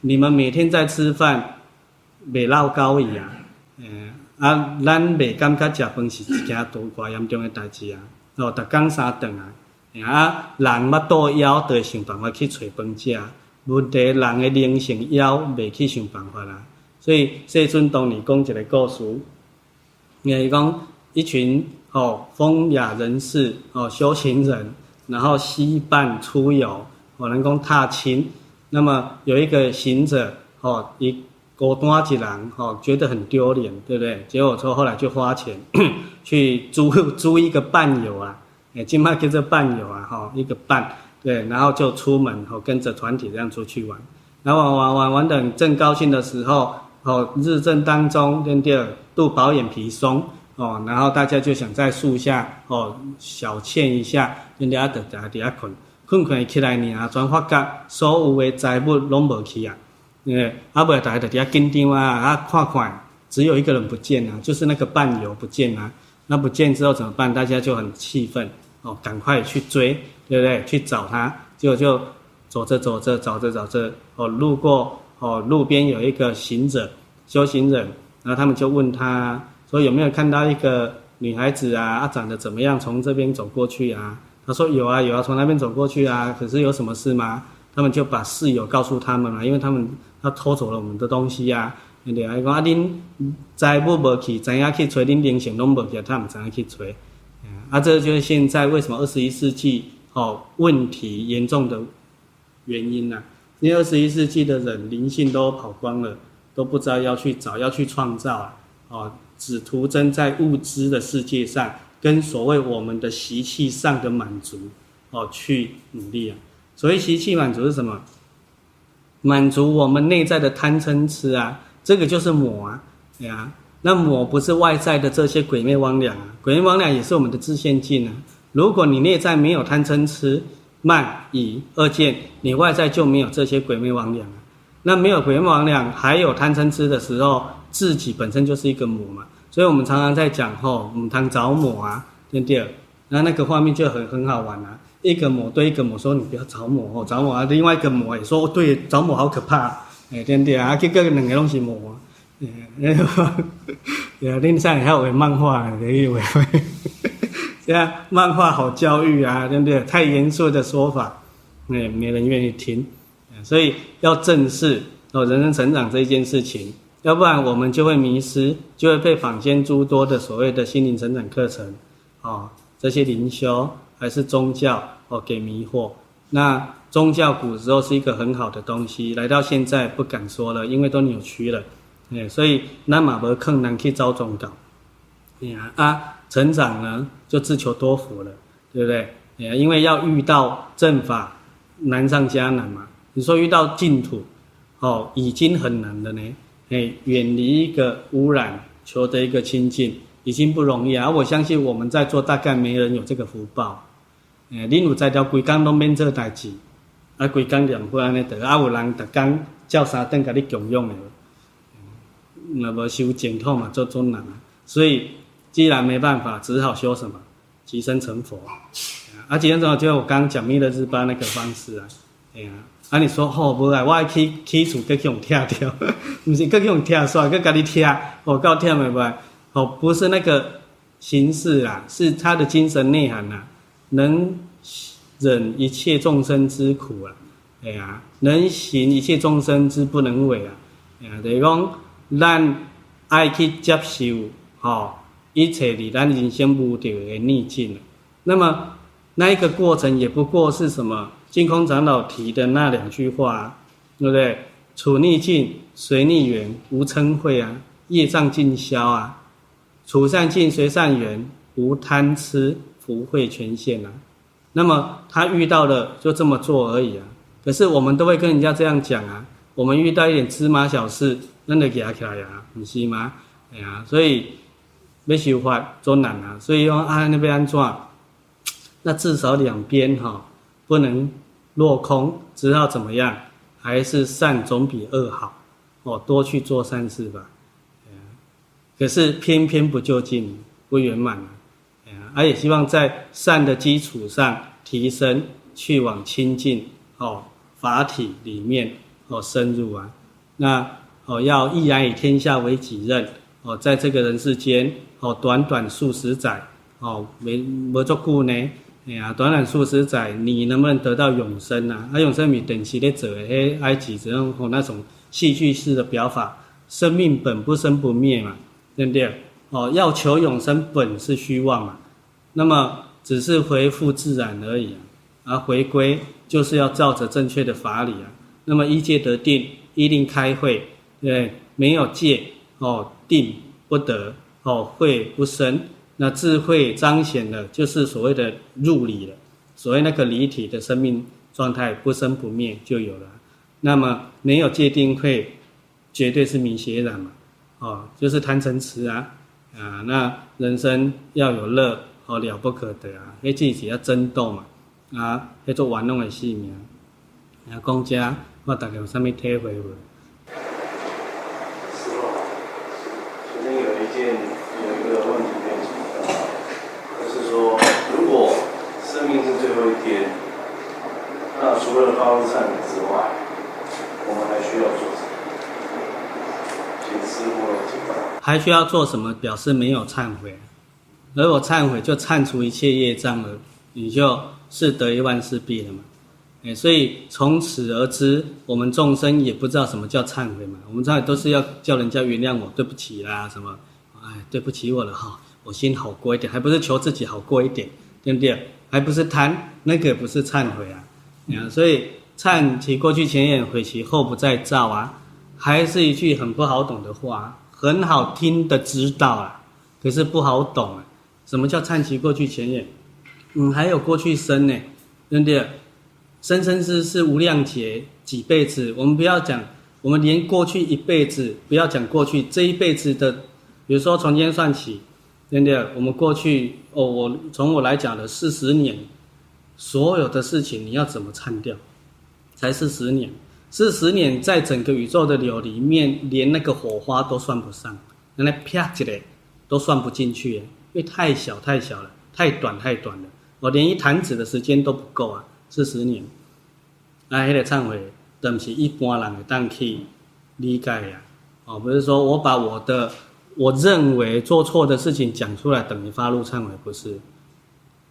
你们每天在吃饭，没绕高一样，嗯，啊，咱未感觉食饭是一件多寡严重的代志啊！哦，逐工三顿啊，啊，人要多枵，就会想办法去找饭食。问题人的灵性枵，未去想办法啦。所以世尊当年讲一个故事，你讲一群哦风雅人士哦修行人，然后西伴出游，可能讲踏青。那么有一个行者哦一。孤单一人，哦，觉得很丢脸，对不对？结果说后来就花钱 去租 租一个伴游啊，诶，今麦叫做伴游啊，哈，一个伴，对，然后就出门，吼，跟着团体这样出去玩，然后玩玩玩玩等正高兴的时候，哦，日正当中，对不对？肚饱眼皮松，哦，然后大家就想在树下，哦，小憩一下，人家在在底下困，困困起来呢，转发觉所有的财物拢无去啊。呃，阿伯大家在底下紧张啊，啊，看看，只有一个人不见啊，就是那个伴游不见啊。那不见之后怎么办？大家就很气愤，哦，赶快去追，对不对？去找他，结果就走着走着，找着找着，哦，路过，哦，路边有一个行者，修行人，然后他们就问他，说有没有看到一个女孩子啊？啊，长得怎么样？从这边走过去啊？他说有啊有啊，从那边走过去啊。可是有什么事吗？他们就把室友告诉他们了，因为他们。他偷走了我们的东西呀！对不对？讲啊，恁财物无去，怎样去找？恁灵性拢无去，他们怎样去找？啊，这就是现在为什么二十一世纪哦问题严重的原因呐、啊。因为二十一世纪的人灵性都跑光了，都不知道要去找，要去创造啊！哦，只图争在物质的世界上，跟所谓我们的习气上的满足哦去努力啊。所谓习气满足是什么？满足我们内在的贪嗔痴啊，这个就是魔啊，对啊，那魔不是外在的这些鬼魅魍魎啊，鬼魅魍魎也是我们的自现境啊。如果你内在没有贪嗔痴慢疑二见，你外在就没有这些鬼魅魍魎啊。那没有鬼魅魍魎，还有贪嗔痴的时候，自己本身就是一个魔嘛。所以我们常常在讲吼，我们谈着魔啊，对不对？那那个画面就很很好玩啊。一个魔对一个魔说：“你不要着魔哦，着魔啊！”另外一个魔也说：“对，着魔好可怕。”哎，对不对啊？结果两个东西魔，哎，然后，另上还有漫画的意味，这样漫画好教育啊，对不对？太严肃的说法，哎，没人愿意听。所以要正视哦，人生成长这一件事情，要不然我们就会迷失，就会被坊间诸多的所谓的心灵成长课程，哦，这些灵修。还是宗教哦，给迷惑。那宗教古时候是一个很好的东西，来到现在不敢说了，因为都扭曲了。哎，所以那马伯坑难去招宗教。哎呀啊，成长呢就自求多福了，对不对？哎，因为要遇到正法，难上加难嘛。你说遇到净土，哦，已经很难了呢。哎，远离一个污染，求得一个清净，已经不容易啊。我相信我们在座大概没人有这个福报。诶，恁有才调规工拢免做代志，啊，规工念佛安尼得，啊，有人逐工叫三顿甲你供养的，那么修净土嘛，做尊难啊。所以既然没办法，只好修什么，即生成佛。啊，即生成佛就我刚讲弥勒日巴那个方式啊。哎呀，啊，你说好无啊？我爱去去厝，佮去用拆掉，毋是佮去用拆煞，佮甲你拆，哦，够忝的不？哦，不是那个形式啦，是他的精神内涵啊。能忍一切众生之苦啊，哎呀，能行一切众生之不能为啊，哎呀，就是讲咱爱去接受，吼，一切离咱人生无掉的逆境。那么那一个过程也不过是什么？净空长老提的那两句话，对不对？处逆境随逆缘，无嗔恚啊，业障尽消啊；处善境随善缘，无贪痴。福慧全现啊，那么他遇到了就这么做而已啊。可是我们都会跟人家这样讲啊，我们遇到一点芝麻小事，那得给他起来呀，你信吗？哎呀，所以没修法做难啊。所以用啊，那边安怎？那至少两边哈、哦、不能落空，知道怎么样？还是善总比恶好哦，多去做善事吧。可是偏偏不究竟，不圆满啊。而也希望在善的基础上提升，去往清净哦法体里面哦深入啊。那哦要毅然以天下为己任哦，在这个人世间哦，短短数十载哦，没没做故呢，哎呀，短短数十载，你能不能得到永生啊？啊，永生米等级的者，哎，埃及只用那种戏剧式的表法，生命本不生不灭嘛，对不对？哦，要求永生本是虚妄嘛，那么只是恢复自然而已啊，而回归就是要照着正确的法理啊。那么一戒得定，一定开慧，对，没有戒哦，定不得哦，慧不生，那智慧彰显了，就是所谓的入理了，所谓那个离体的生命状态不生不灭就有了。那么没有界定慧，绝对是明邪染嘛，哦，就是贪嗔痴啊。啊，那人生要有乐，好了不可得啊！迄自己要争斗嘛，啊，迄做玩弄的性命。啊，公家，我大概有啥物体会无？师父，昨天有一件有一个问题没有解答，就是说，如果生命是最后一天，那除了发露忏悔之外，我们还需要做什么？请师父解答。还需要做什么？表示没有忏悔，而我忏悔就忏除一切业障了，你就是得一万事毕了嘛。哎，所以从此而知，我们众生也不知道什么叫忏悔嘛。我们忏悔都是要叫人家原谅我，对不起啦，什么，哎，对不起我了哈，我心好过一点，还不是求自己好过一点，对不对？还不是贪，那个不是忏悔啊。啊，所以忏其过去前缘，悔其后不再造啊，还是一句很不好懂的话。很好听的指导啊，可是不好懂啊。什么叫忏其过去前缘？嗯，还有过去生呢，对不对？生生世世无量劫几辈子，我们不要讲，我们连过去一辈子，不要讲过去这一辈子的，比如说从今天算起，对不对？我们过去哦，我从我来讲的四十年，所有的事情你要怎么忏掉？才是十年。四十年在整个宇宙的流里面，连那个火花都算不上，那啪起来都算不进去，因为太小太小了，太短太短了，我连一弹指的时间都不够啊！四十年，那那个忏悔，等是一般人的当去理解呀，哦，不是说我把我的我认为做错的事情讲出来，等于发露忏悔，不是，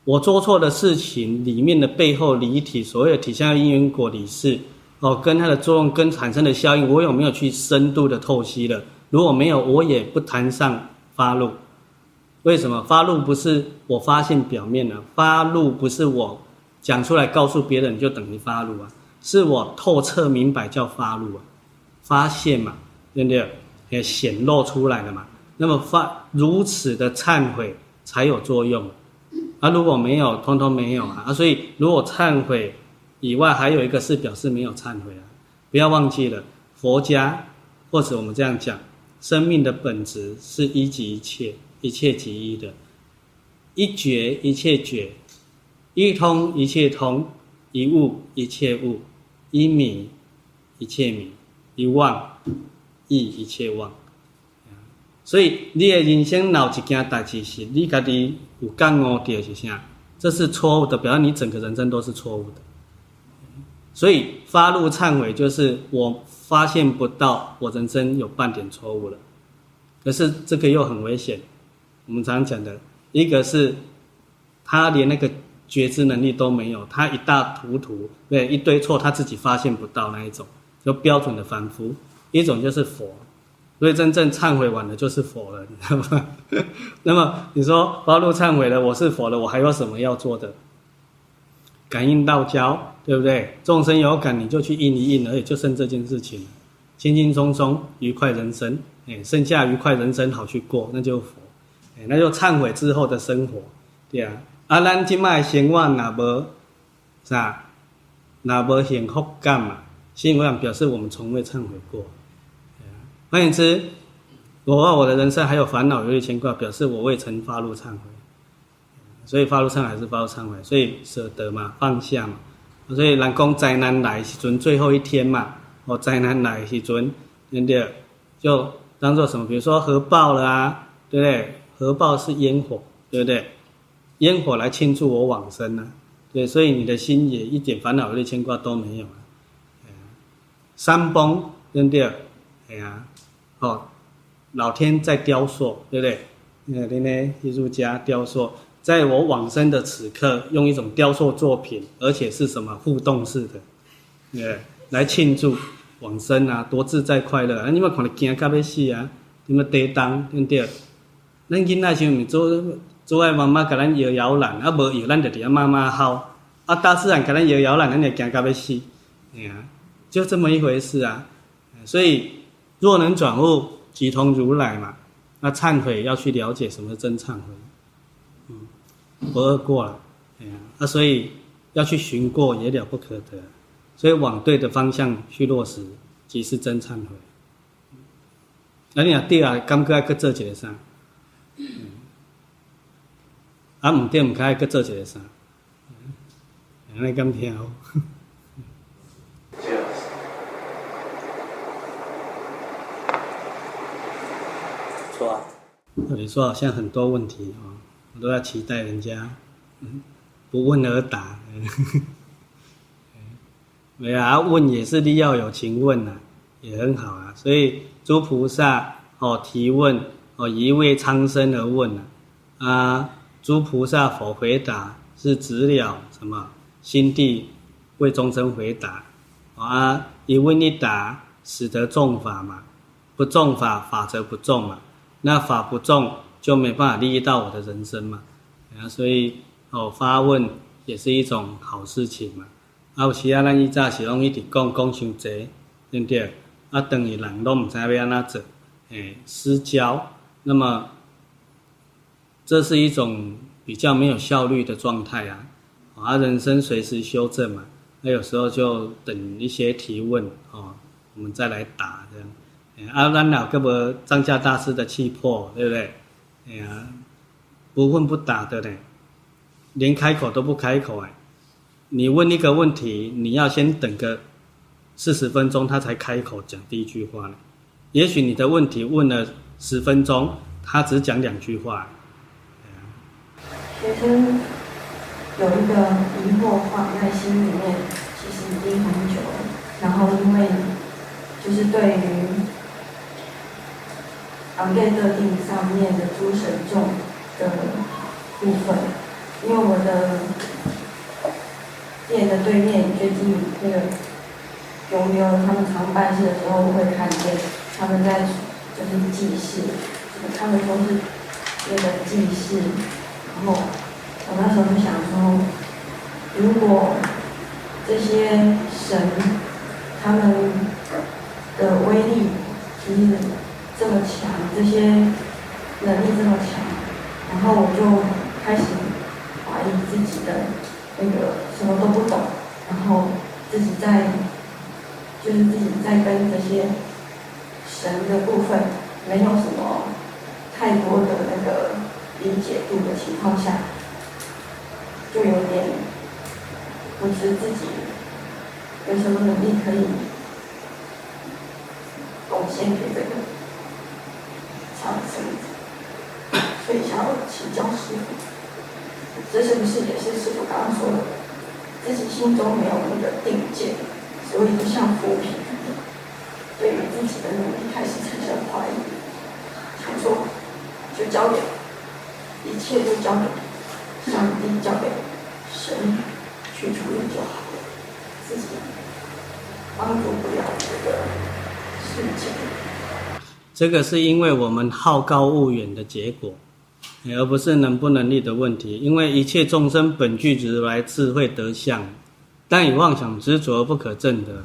我做错的事情里面的背后离体，所谓的体相因缘果理事。哦，跟它的作用跟产生的效应，我有没有去深度的透析了？如果没有，我也不谈上发露。为什么发露不是我发现表面呢？发露不是我讲出来告诉别人就等于发露啊，是我透彻明白叫发露啊，发现嘛，对不对？也显露出来了嘛。那么发如此的忏悔才有作用啊，如果没有，通通没有啊。啊，所以如果忏悔。以外还有一个是表示没有忏悔啊，不要忘记了，佛家或者我们这样讲，生命的本质是一即一切，一切即一的，一觉一切觉，一通一切通，一悟一切悟，一明一切明，一忘亦一切忘。所以你的人生哪一件代志是你家己有感悟到是啥？这是错误的，表示你整个人生都是错误的。所以发怒忏悔，就是我发现不到我人生有半点错误了，可是这个又很危险。我们常常讲的，一个是他连那个觉知能力都没有，他一大糊涂，对一堆错他自己发现不到那一种，就标准的凡夫。一种就是佛，所以真正忏悔完了就是佛了，你知道吗？那么你说八路忏悔了，我是佛了，我还有什么要做的？感应道交，对不对？众生有感，你就去应一应，而已，就剩这件事情，轻轻松松，愉快人生，哎，剩下愉快人生好去过，那就佛，哎，那就忏悔之后的生活，对啊。啊，咱今麦生活哪无啥，哪无幸福感嘛？幸福感表示我们从未忏悔过。换言之，我我的人生还有烦恼，有点牵挂，表示我未曾发露忏悔。所以发露忏悔是发露忏悔，所以舍得嘛，放下嘛。所以人讲灾难来时阵最后一天嘛，哦，灾难来时阵，对不对？就当做什么？比如说核爆了啊，对不对？核爆是烟火，对不对？烟火来庆祝我往生呢、啊，对，所以你的心也一点烦恼、有点牵挂都没有啊。山崩，对不对？哎呀，哦，老天在雕塑，对不对？你看，那艺术家雕塑，在我往生的此刻，用一种雕塑作品，而且是什么互动式的，对，来庆祝往生啊，多自在快乐啊！你们看到惊到要死啊？你们跌当对不对？咱囡仔时阵做做爱妈妈给咱摇摇篮，啊无摇咱就伫遐妈妈吼，啊大自然给咱摇摇篮，咱就惊到要死，哎呀，就这么一回事啊！所以若能转悟，即同如来嘛。那忏悔要去了解什么是真忏悔，嗯，不二过了，哎呀，那，所以要去寻过也了不可得，所以往对的方向去落实，即是真忏悔。那你若对啊，感觉要做一个啥？嗯，啊，唔对唔该，要做一个啥？嗯，安尼敢听哦。那你说，好像很多问题啊，我都要期待人家，嗯，不问而答。没有啊，问也是你要有情问呐，也很好啊。所以诸菩萨哦提问哦，一为苍生而问啊，啊，诸菩萨否回答是直了什么心地为众生回答啊，一问一答使得众法嘛，不众法法则不众嘛。那法不重，就没办法利益到我的人生嘛，啊，所以哦发问也是一种好事情嘛。啊，有时啊，咱以前是拢一直讲讲伤济，对不对？啊，等于人都唔知要安怎做，诶，失焦。那么，这是一种比较没有效率的状态啊。啊，人生随时修正嘛。那有时候就等一些提问哦，我们再来答这样。啊，咱老个无张家大师的气魄，对不对？哎呀，不问不答的嘞，连开口都不开口哎。你问一个问题，你要先等个四十分钟，他才开口讲第一句话呢。也许你的问题问了十分钟，他只讲两句话。学生有一个疑惑放在心里面，其实已经很久了。然后因为就是对于。行业特定上面的诸神众的部分，因为我的店的对面最近那个有没有他们常办事的时候，我会看见他们在就是祭祀，他们都是那个祭祀。然后我那时候就想说，如果这些神他们的威力其实。这么强，这些能力这么强，然后我就开始怀疑自己的那个什么都不懂，然后自己在就是自己在跟这些神的部分没有什么太多的那个理解度的情况下，就有点不知自己有什么能力可以贡献给这个。所以想要请教师傅，这是不是也是师傅刚刚说的，自己心中没有那个定见，所以就像浮萍，对于自己的努力开始产生怀疑，想说就交给一切都交给上帝，交给神去处理就好了，自己帮助不了这个世界。这个是因为我们好高骛远的结果，而不是能不能力的问题。因为一切众生本具如来智慧德相，但以妄想执着而不可证得。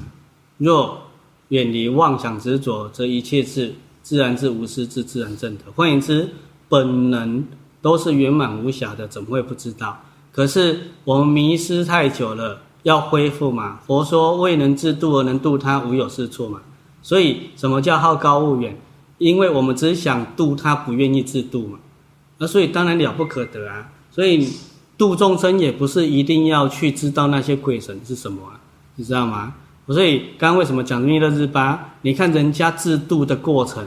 若远离妄想执着，则一切智自然智无私智自然证得。换言之，本能都是圆满无瑕的，怎么会不知道？可是我们迷失太久了，要恢复嘛？佛说未能自度而能度他，无有是处嘛。所以什么叫好高骛远？因为我们只想度他，不愿意自度嘛，那所以当然了不可得啊。所以度众生也不是一定要去知道那些鬼神是什么啊，你知道吗？所以刚刚为什么讲弥勒日巴？你看人家自度的过程，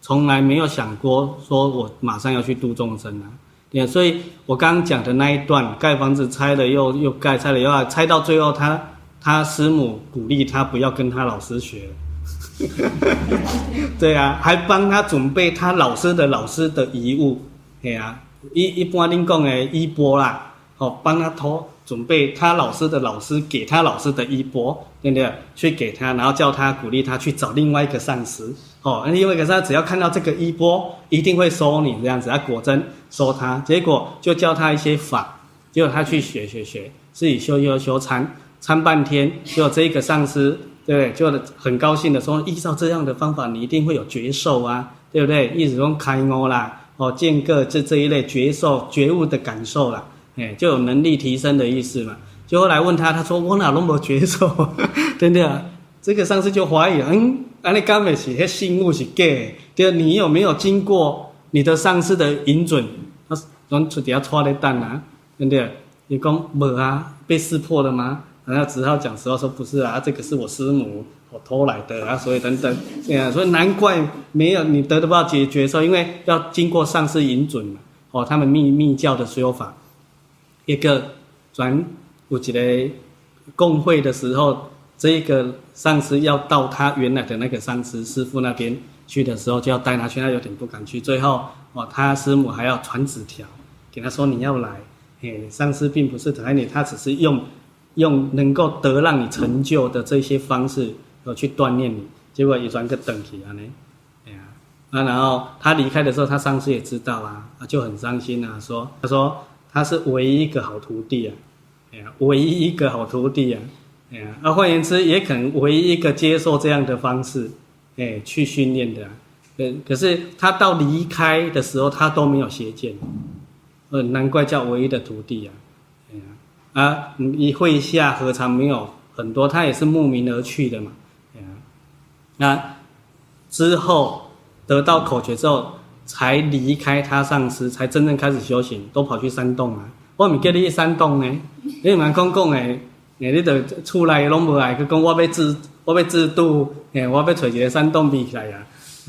从来没有想过说我马上要去度众生啊。对，所以我刚刚讲的那一段，盖房子拆了又又盖，拆了又要拆，到最后他他师母鼓励他不要跟他老师学。对啊，还帮他准备他老师的老师的遗物，对啊，一一般恁讲的衣钵啦，哦，帮他托准备他老师的老师给他老师的衣钵，对不对？去给他，然后叫他鼓励他去找另外一个上师，哦，另外一个上师只要看到这个衣钵，一定会收你这样子，他果真收他，结果就教他一些法，结果他去学学学，自己修修修参参半天，结果这一个上师。对，就很高兴的说，依照这样的方法，你一定会有觉受啊，对不对？一直说开悟啦，哦，见个这这一类觉受、觉悟的感受啦，哎，就有能力提升的意思嘛。就后来问他，他说我哪那么觉受，对不对啊？这个上师就怀疑，嗯，啊你刚没写，那信物是假的，对，你有没有经过你的上师的引准？他说出底下戳的蛋啊，对不对？你讲没啊？被识破了吗？然后只好讲实话，说不是啊，这个是我师母我偷来的啊，所以等等，这样，所以难怪没有你得不到解决说，因为要经过上师引准嘛，哦，他们密密教的说法，一个转有一个共会的时候，这个上师要到他原来的那个上师师傅那边去的时候，就要带他去，他有点不敢去，最后哦，他师母还要传纸条给他说你要来，嘿，上师并不是抬你，他只是用。用能够得让你成就的这些方式，呃，去锻炼你，结果也算个等级啊呢，哎呀，啊，然后他离开的时候，他上司也知道啊，啊，就很伤心啊，说，他说他是唯一一个好徒弟啊，哎呀，唯一一个好徒弟啊，哎呀，啊，换言之，也可能唯一一个接受这样的方式，哎，去训练的，呃，可是他到离开的时候，他都没有邪见，呃，难怪叫唯一的徒弟啊。啊，你会下何尝没有很多？他也是慕名而去的嘛。那之后得到口诀之后，才离开他上师，才真正开始修行，都跑去山洞啊。我唔叫你去山洞呢，你蛮讲讲诶，你得出来拢无来，去讲我要自我要自度，诶，我要找一个山洞避起来呀。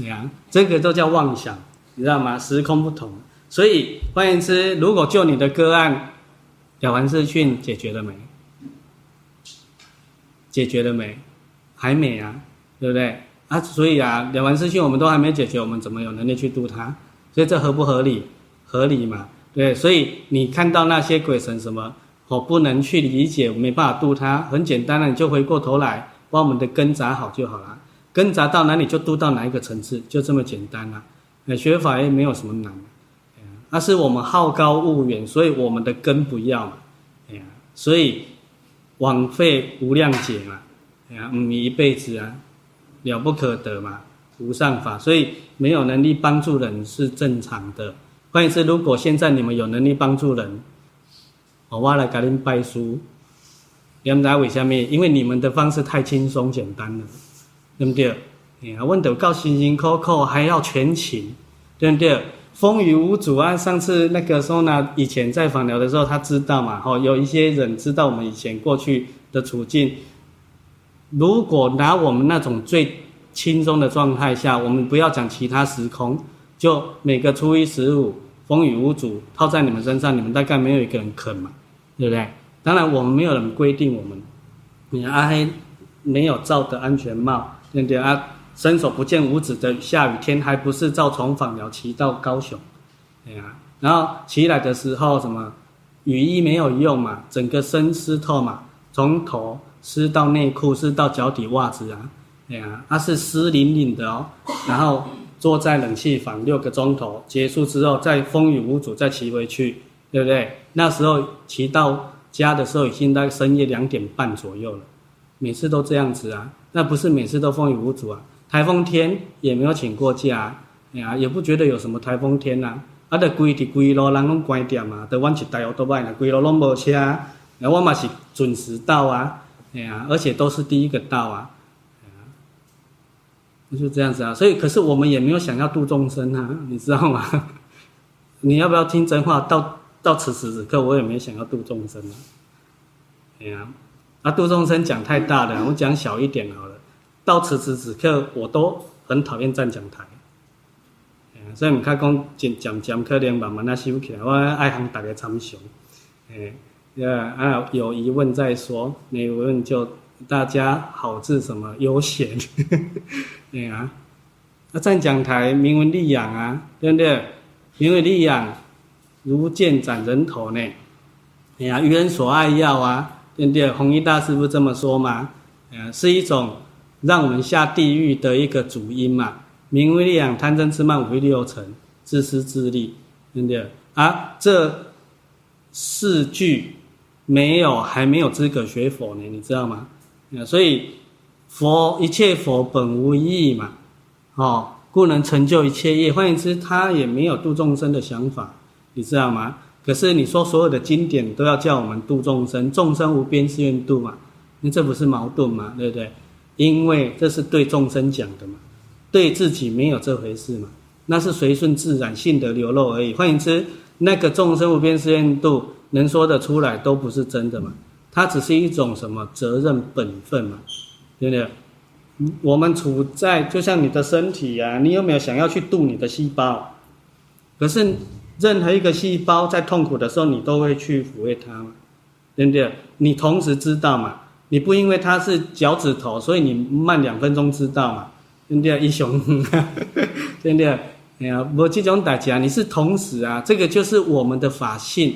呀，这个都叫妄想，你知道吗？时空不同，所以换言之，如果就你的个案。了凡四训解决了没？解决了没？还没啊，对不对？啊，所以啊，了凡四训我们都还没解决，我们怎么有能力去度他？所以这合不合理？合理嘛？对，所以你看到那些鬼神什么，我不能去理解，我没办法度他。很简单的，你就回过头来把我们的根扎好就好了。根扎到哪里就度到哪一个层次，就这么简单了。那学法也没有什么难。那是我们好高骛远，所以我们的根不要嘛，哎呀，所以枉费无量劫嘛，哎呀，嗯，一辈子啊，了不可得嘛，无上法，所以没有能力帮助人是正常的。换言之，如果现在你们有能力帮助人，我来给你们拜书，你们在为什么？因为你们的方式太轻松简单了，对不对？哎呀，问得够辛辛苦苦，还要全勤，对不对？风雨无阻啊！上次那个时候呢，以前在访聊的时候，他知道嘛？吼，有一些人知道我们以前过去的处境。如果拿我们那种最轻松的状态下，我们不要讲其他时空，就每个初一十五，风雨无阻，套在你们身上，你们大概没有一个人肯嘛，对不对？当然，我们没有人规定我们，你阿黑没有罩的安全帽，对不对啊？伸手不见五指的下雨天，还不是照从枋寮骑到高雄，对呀、啊。然后骑来的时候，什么雨衣没有用嘛，整个身湿透嘛，从头湿到内裤，湿到脚底袜子啊，对呀、啊。它是湿淋淋的哦。然后坐在冷气房六个钟头，结束之后再风雨无阻再骑回去，对不对？那时候骑到家的时候已经在深夜两点半左右了，每次都这样子啊，那不是每次都风雨无阻啊。台风天也没有请过假，哎呀，也不觉得有什么台风天呐、啊。啊，得规的规路人拢关店嘛，得阮一台奥多迈，规路拢无车，那我嘛是准时到啊，哎呀，而且都是第一个到啊，哎呀，就这样子啊。所以，可是我们也没有想要度众生啊，你知道吗？你要不要听真话？到到此时此刻，我也没想要度众生啊。哎呀，啊，度众生讲太大了，我讲小一点好了。到此时此刻，我都很讨厌站讲台，所以唔看讲讲讲讲可能慢慢那修起来，我爱和大家参详，哎，啊有疑问再说，没疑问就大家好自什么悠闲，对啊，那站讲台名闻利养啊，对不对？名闻利养，如剑斩人头呢，哎呀，愚人所爱要啊，对不对？弘一大师不这么说吗？呃，是一种让我们下地狱的一个主因嘛。名闻利养，贪嗔痴慢五欲六尘，自私自利，对不对？啊，这四句没有，还没有资格学佛呢，你知道吗？所以佛一切佛本无意义嘛，哦，故能成就一切业。换言之，他也没有度众生的想法，你知道吗？可是你说所有的经典都要叫我们度众生，众生无边誓愿度嘛，那这不是矛盾吗？对不对？因为这是对众生讲的嘛。对自己没有这回事嘛？那是随顺自然、性的流露而已。换言之，那个众生无边誓愿度能说得出来，都不是真的嘛？它只是一种什么责任本分嘛？对不对？我们处在就像你的身体呀、啊，你有没有想要去度你的细胞？可是任何一个细胞在痛苦的时候，你都会去抚慰它嘛？对不对？你同时知道嘛？你不因为它是脚趾头，所以你慢两分钟知道嘛？对不对？一雄，对不对？哎呀，我这种大家，你是同时啊，这个就是我们的法性，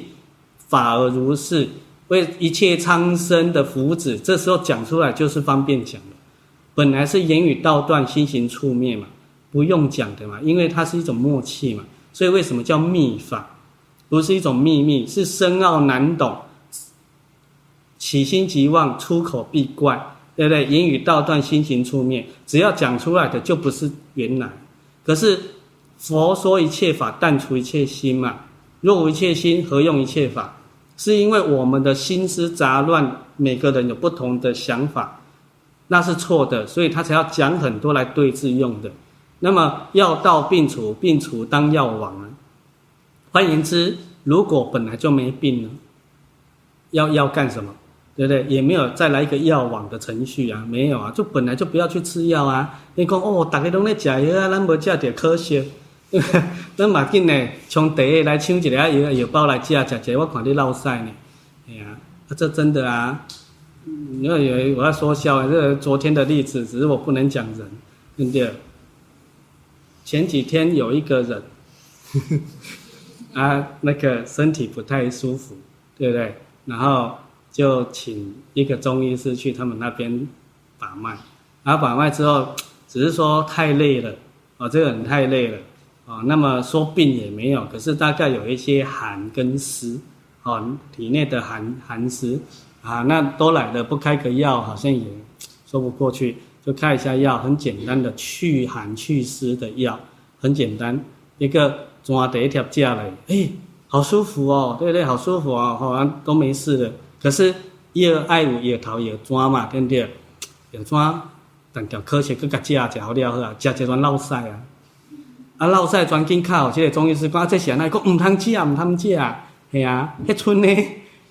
法而如是，为一切苍生的福祉。这时候讲出来就是方便讲的，本来是言语道断，心行处灭嘛，不用讲的嘛，因为它是一种默契嘛。所以为什么叫密法？不是一种秘密，是深奥难懂，起心即妄，出口必怪。对不对？言语道断，心行出灭。只要讲出来的就不是原来。可是佛说一切法，但除一切心嘛。若无一切心，何用一切法？是因为我们的心思杂乱，每个人有不同的想法，那是错的，所以他才要讲很多来对治用的。那么药到病除，病除当药亡啊。换言之，如果本来就没病呢，要要干什么？对不对？也没有再来一个药网的程序啊，没有啊，就本来就不要去吃药啊。你讲哦，大家都在吃药啊，咱没吃点科学，咱嘛紧呢，从第一来抢一个药药包来吃，吃吃我看你落屎呢。哎呀，啊，这真的啊，你要以为我要说笑啊，这个昨天的例子，只是我不能讲人，对不对？前几天有一个人，啊，那个身体不太舒服，对不对？然后。就请一个中医师去他们那边把脉，然后把脉之后，只是说太累了，哦，这个人太累了，哦，那么说病也没有，可是大概有一些寒跟湿，哦，体内的寒寒湿，啊，那都来了，不开个药好像也说不过去，就开一下药，很简单的去寒去湿的药，很简单，一个抓的一条架来，哎，好舒服哦，对对，好舒服哦，好像都没事了。可是药爱有药头药砖嘛，对不对？药砖，但叫科学更加加加好了好啊，加加转落屎啊！啊落屎全紧靠，即个中医师讲这些，那个唔通食，唔通食，系啊，迄村呢，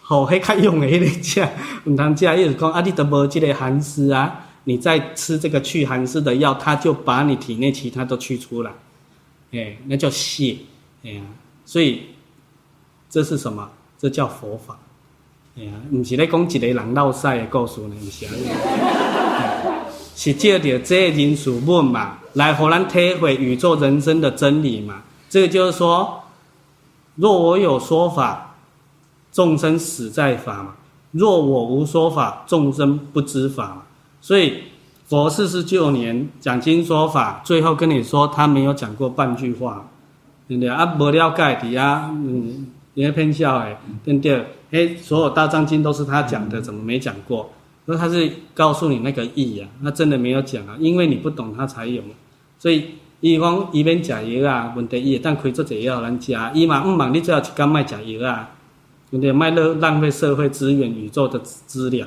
好，迄较用的迄个食，唔通食，伊就讲啊，你都无即个寒湿啊，你再吃这个去寒湿的药，它就把你体内其他都去出来，哎，那叫泻，哎呀，所以这是什么？这叫佛法。哎呀，不是咧讲一个人落屎的故事呢，不是啊，是借着这人事物嘛，来互咱体会宇宙人生的真理嘛。这个就是说，若我有说法，众生死在法嘛；若我无说法，众生不知法嘛。所以佛四十九年讲经说法，最后跟你说他没有讲过半句话，对不对啊？无了解的啊，嗯。因为偏笑哎，对不对？哎，所有大藏经都是他讲的，怎么没讲过？那他是告诉你那个意啊，那真的没有讲啊，因为你不懂他才有。所以伊讲伊免食药啊，问题伊但可以做这药咱吃，伊嘛唔忙，你最好一干卖食药啊，对不对？卖浪浪费社会资源、宇宙的资料。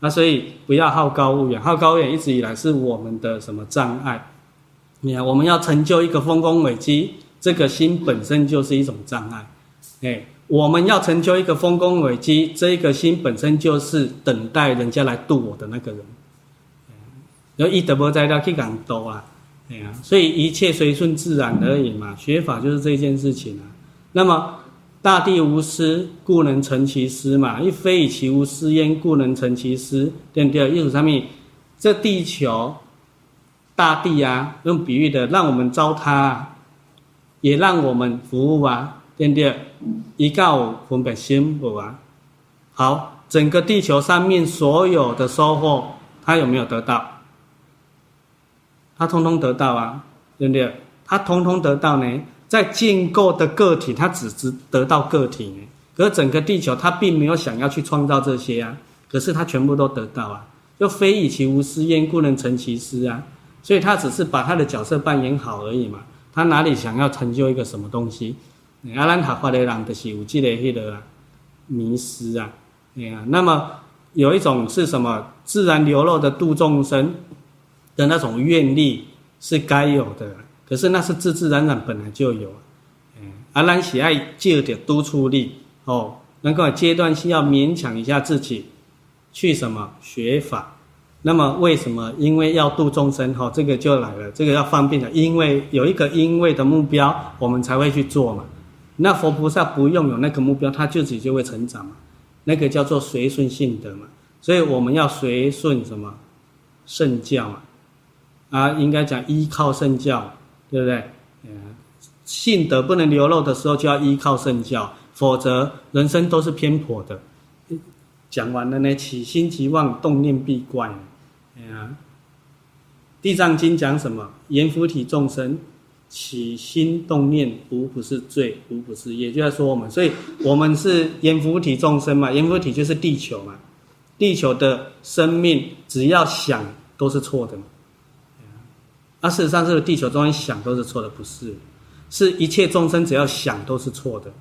那所以不要好高骛远，好高骛远一直以来是我们的什么障碍？你看，我们要成就一个丰功伟绩，这个心本身就是一种障碍。哎，我们要成就一个丰功伟绩，这一个心本身就是等待人家来渡我的那个人。要一德不在了，去讲多啊，哎呀，所以一切随顺自然而已嘛。学法就是这件事情啊。那么大地无私，故能成其私嘛。一非以其无私焉，故能成其私。对不对？意思上面，这地球、大地啊，用比喻的，让我们糟蹋啊，也让我们服务啊，对不对？一告分别心不啊？好，整个地球上面所有的收获，他有没有得到？他通通得到啊，对不对？他通通得到呢。在建构的个体，他只只得到个体。可是整个地球，他并没有想要去创造这些啊。可是他全部都得到啊。就非以其无私焉，故能成其私啊。所以他只是把他的角色扮演好而已嘛。他哪里想要成就一个什么东西？阿兰塔法的人的是有这个那个迷失啊。哎呀，那么有一种是什么？自然流露的度众生的那种愿力是该有的，可是那是自自然然本来就有。阿兰喜爱借点督促力哦，能够阶段性要勉强一下自己去什么学法。那么为什么？因为要度众生哈，这个就来了，这个要方便的，因为有一个因为的目标，我们才会去做嘛。那佛菩萨不用有那个目标，他自己就会成长嘛。那个叫做随顺性德嘛，所以我们要随顺什么圣教嘛，啊，应该讲依靠圣教，对不对？嗯，性德不能流露的时候，就要依靠圣教，否则人生都是偏颇的。讲完了呢，起心即妄，动念必怪。嗯，《地藏经》讲什么？阎浮提众生。起心动念无不是罪，无不是业，就在说我们，所以我们是阎浮提众生嘛，阎浮提就是地球嘛，地球的生命只要想都是错的嘛，啊，事实上是地球中间想都是错的，不是，是一切众生只要想都是错的，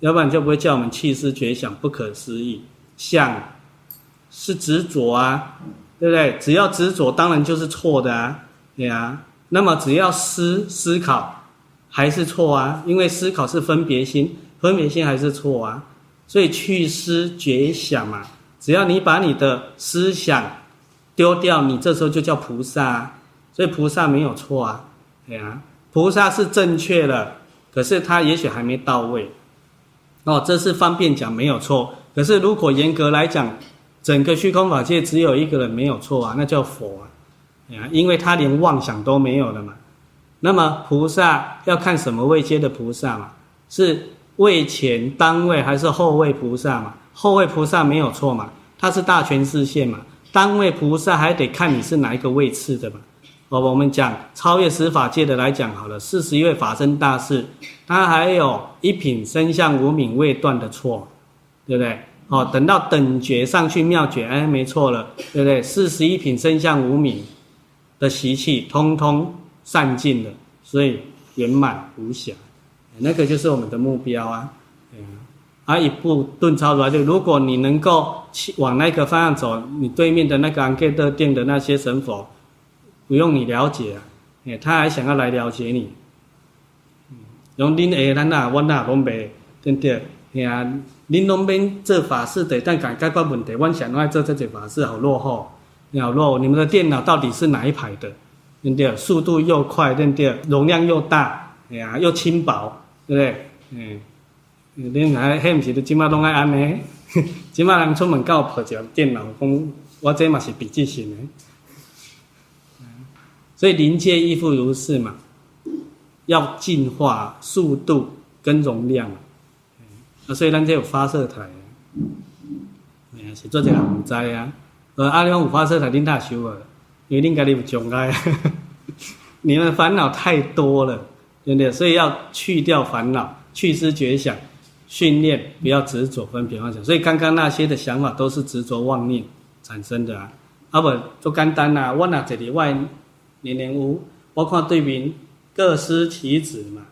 要不然就不会叫我们弃思绝想，不可思议，想是执着啊，对不对？只要执着，当然就是错的啊，对啊。那么只要思思考，还是错啊？因为思考是分别心，分别心还是错啊？所以去思绝想嘛，只要你把你的思想丢掉，你这时候就叫菩萨啊。所以菩萨没有错啊，对啊，菩萨是正确的，可是他也许还没到位。哦，这是方便讲没有错。可是如果严格来讲，整个虚空法界只有一个人没有错啊，那叫佛啊。因为他连妄想都没有了嘛，那么菩萨要看什么位阶的菩萨嘛？是位前单位还是后位菩萨嘛？后位菩萨没有错嘛？他是大权示现嘛？单位菩萨还得看你是哪一个位次的嘛？哦，我们讲超越十法界的来讲好了，四十一位法身大士，他还有一品身相无明未断的错，对不对？哦，等到等觉上去妙觉，哎，没错了，对不对？四十一品身相无明。的习气通通散尽了，所以圆满无瑕，那个就是我们的目标啊。嗯，啊，一步顿超出来，就如果你能够往那个方向走，你对面的那个安格德殿的那些神佛，不用你了解啊，哎，他还想要来了解你。嗯，用恁下咱哪我哪拢袂，对不对？哎呀，恁拢免做法事的，但敢解决问题，阮想爱做这些法事好落后。好弱！你们的电脑到底是哪一排的？对不对？速度又快，对不对？容量又大，哎呀，又轻薄，对不对？嗯，恁还还不是都今麦拢爱安呢？今麦人出门搞破旧电脑，讲我这嘛是笔记型的。所以临界亦复如是嘛，要进化速度跟容量。啊，所以咱这有发射台，哎呀，是做这个唔知啊。呃，阿里旺五花车才恁大修啊，因为恁家里有障碍，你们烦恼太多了，对不对？所以要去掉烦恼，去思绝想，训练不要执着分别妄想。所以刚刚那些的想法都是执着妄念产生的啊。啊不，做简单啊，我那这里外年年无，我看对面各司其职嘛。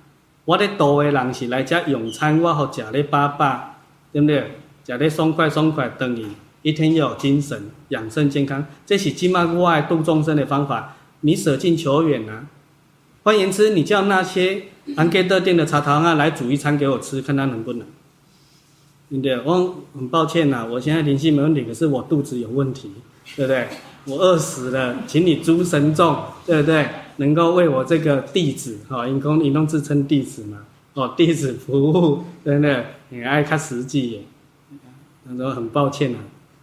我咧多的人是来这用餐，我好食咧饱饱，对不对？食咧爽快爽快，等于。一天要有精神，养生健康，这是今麦国外度众生的方法。你舍近求远啊！换言之，你叫那些安吉特店的茶堂啊来煮一餐给我吃，看他能不能。对不对？我很抱歉呐、啊，我现在灵性没问题，可是我肚子有问题，对不对？我饿死了，请你诸神众，对不对？能够为我这个弟子，哈，因公因公自称弟子嘛，哦，弟子服务真的很爱看实际耶。他说很抱歉啊，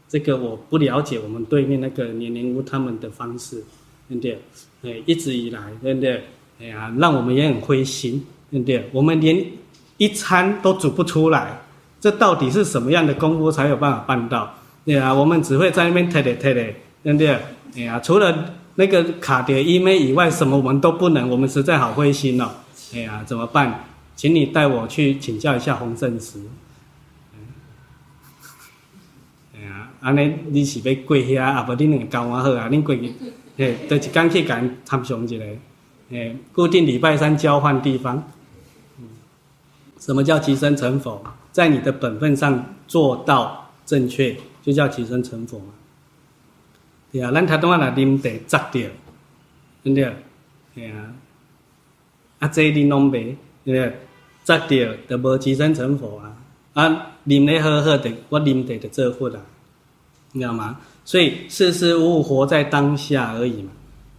这个我不了解我们对面那个年年屋他们的方式，对不对？哎，一直以来，对不对？哎呀，让我们也很灰心，对不对？我们连一餐都煮不出来，这到底是什么样的功夫才有办法办到？对啊，我们只会在那边推的推的，对不对？哎呀，除了那个卡碟、email 以外，什么我们都不能，我们实在好灰心哦。哎呀，怎么办？请你带我去请教一下洪圣师。哎呀，安尼你是要过遐，啊不，你两个交我好啊，你过去，嘿，就一天去甲参详一下，嘿，固定礼拜三交换地方。嗯什么叫即生成佛？在你的本分上做到正确。就叫即生成佛嘛，对啊，咱台东啊，若啉茶砸掉，对不对？啊，啊，这你拢袂，对不对？砸掉就无即生成佛啊，啊，啉咧好好的，我啉茶就做佛啊，知道吗？所以事事物活在当下而已嘛，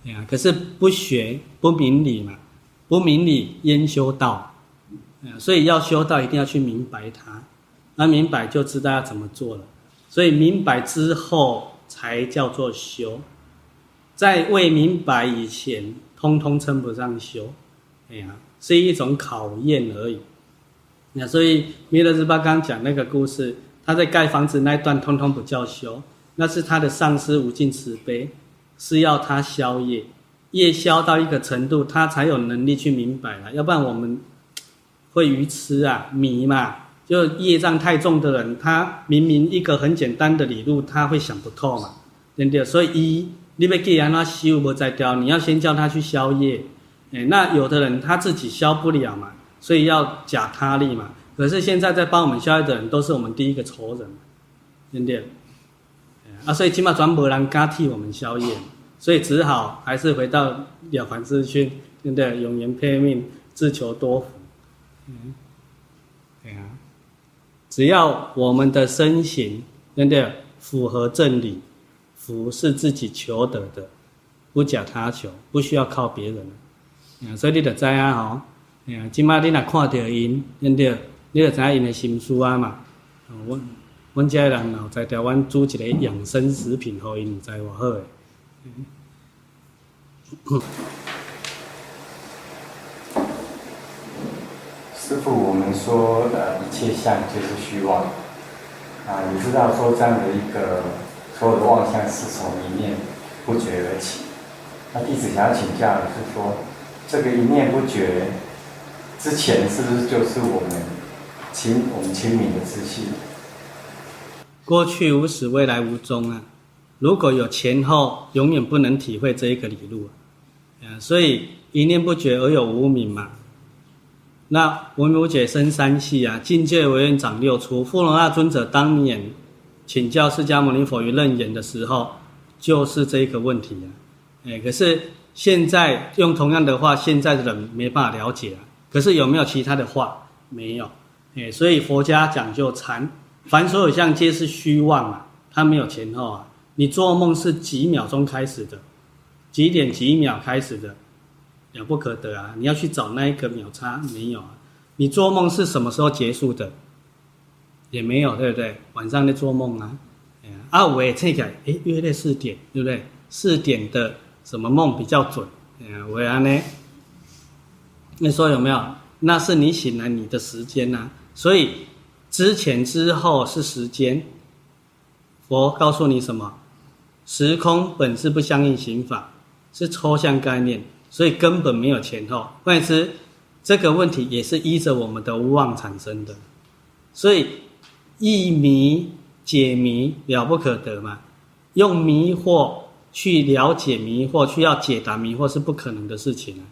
对啊，可是不学不明理嘛，不明理焉修道？所以要修道一定要去明白它，那明白就知道要怎么做了。所以明白之后才叫做修，在未明白以前，通通称不上修，哎呀，是一种考验而已。那所以弥勒日巴刚讲那个故事，他在盖房子那一段，通通不叫修，那是他的上师无尽慈悲，是要他消业，业消到一个程度，他才有能力去明白了，要不然我们会愚痴啊，迷嘛。就业障太重的人，他明明一个很简单的理路，他会想不透嘛，对不对？所以一，你要既然他修不在掉，你要先叫他去消业。哎，那有的人他自己消不了嘛，所以要假他力嘛。可是现在在帮我们消业的人，都是我们第一个仇人，对不对？啊，所以起码转没人敢替我们消业，所以只好还是回到了凡四训，对不对？永缘配命，自求多福。嗯，对啊。只要我们的身形，对不对？符合正理，福是自己求得的，不假他求，不需要靠别人。啊，所以你得知啊，吼，啊，起码你若看到因，对不对？你就知因的心思啊嘛。我，我家人老在台湾煮一个养生食品，给因知偌好诶。师父，我们说的一切相就是虚妄，啊，你知道说这样的一个所有的妄想是从一念不觉而起。那弟子想要请教的是说，这个一念不觉之前是不是就是我们清我们清明的自信？过去无始，未来无终啊！如果有前后，永远不能体会这一个理路啊！所以一念不觉而有无明嘛。那闻无觉生三系啊，境界为愿长六出。富楼那尊者当年请教释迦牟尼佛于楞严的时候，就是这一个问题啊。哎，可是现在用同样的话，现在的人没办法了解啊。可是有没有其他的话？没有。哎，所以佛家讲究禅，凡所有相皆是虚妄啊，它没有前后啊。你做梦是几秒钟开始的，几点几秒开始的。了不可得啊！你要去找那一个秒差没有啊？你做梦是什么时候结束的？也没有，对不对？晚上在做梦啊？啊，我也测起来，哎，约在四点，对不对？四点的什么梦比较准？嗯，我安呢？你说有没有？那是你醒来你的时间呐、啊。所以之前之后是时间。佛告诉你什么？时空本是不相应行法，是抽象概念。所以根本没有前后，换言之，这个问题也是依着我们的无妄产生的。所以一迷解迷了不可得嘛，用迷惑去了解迷惑，去要解答迷惑是不可能的事情啊。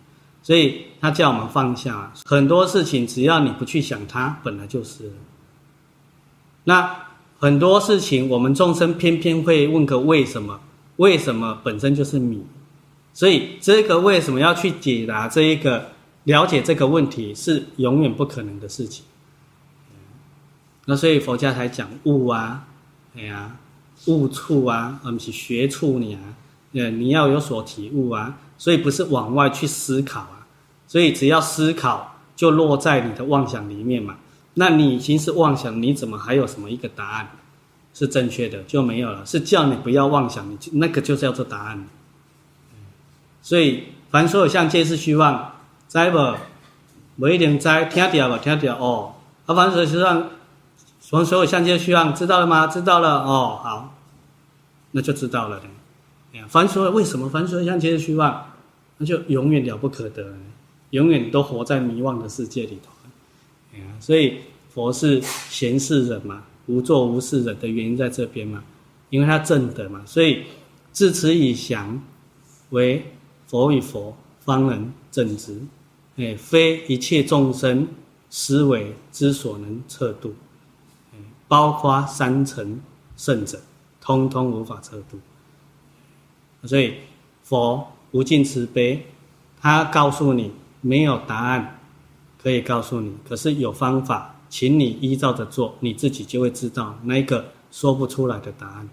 所以他叫我们放下很多事情，只要你不去想它，本来就是。那很多事情，我们众生偏偏会问个为什么？为什么本身就是米？所以，这个为什么要去解答这一个了解这个问题，是永远不可能的事情。那所以佛家才讲悟啊，哎呀，悟处啊，而不是学处你啊，呃你要有所体悟啊。所以不是往外去思考。所以只要思考，就落在你的妄想里面嘛。那你已经是妄想，你怎么还有什么一个答案是正确的？就没有了。是叫你不要妄想，你那个就是叫做答案。所以凡所有相，皆是虚妄，在不？不一定在，听到吧？听到哦。啊，凡所有相，凡所有相皆虚妄，知道了吗？知道了哦。好，那就知道了。凡所有为什么凡所有相皆是虚妄？那就永远了不可得，永远都活在迷惘的世界里头。所以佛是闲适人嘛，无作无事忍的原因在这边嘛，因为他正德嘛，所以自此以降为佛与佛方能正直，哎，非一切众生思维之所能测度，包括三乘圣者，通通无法测度。所以佛无尽慈悲，他告诉你没有答案。可以告诉你，可是有方法，请你依照着做，你自己就会知道那个说不出来的答案。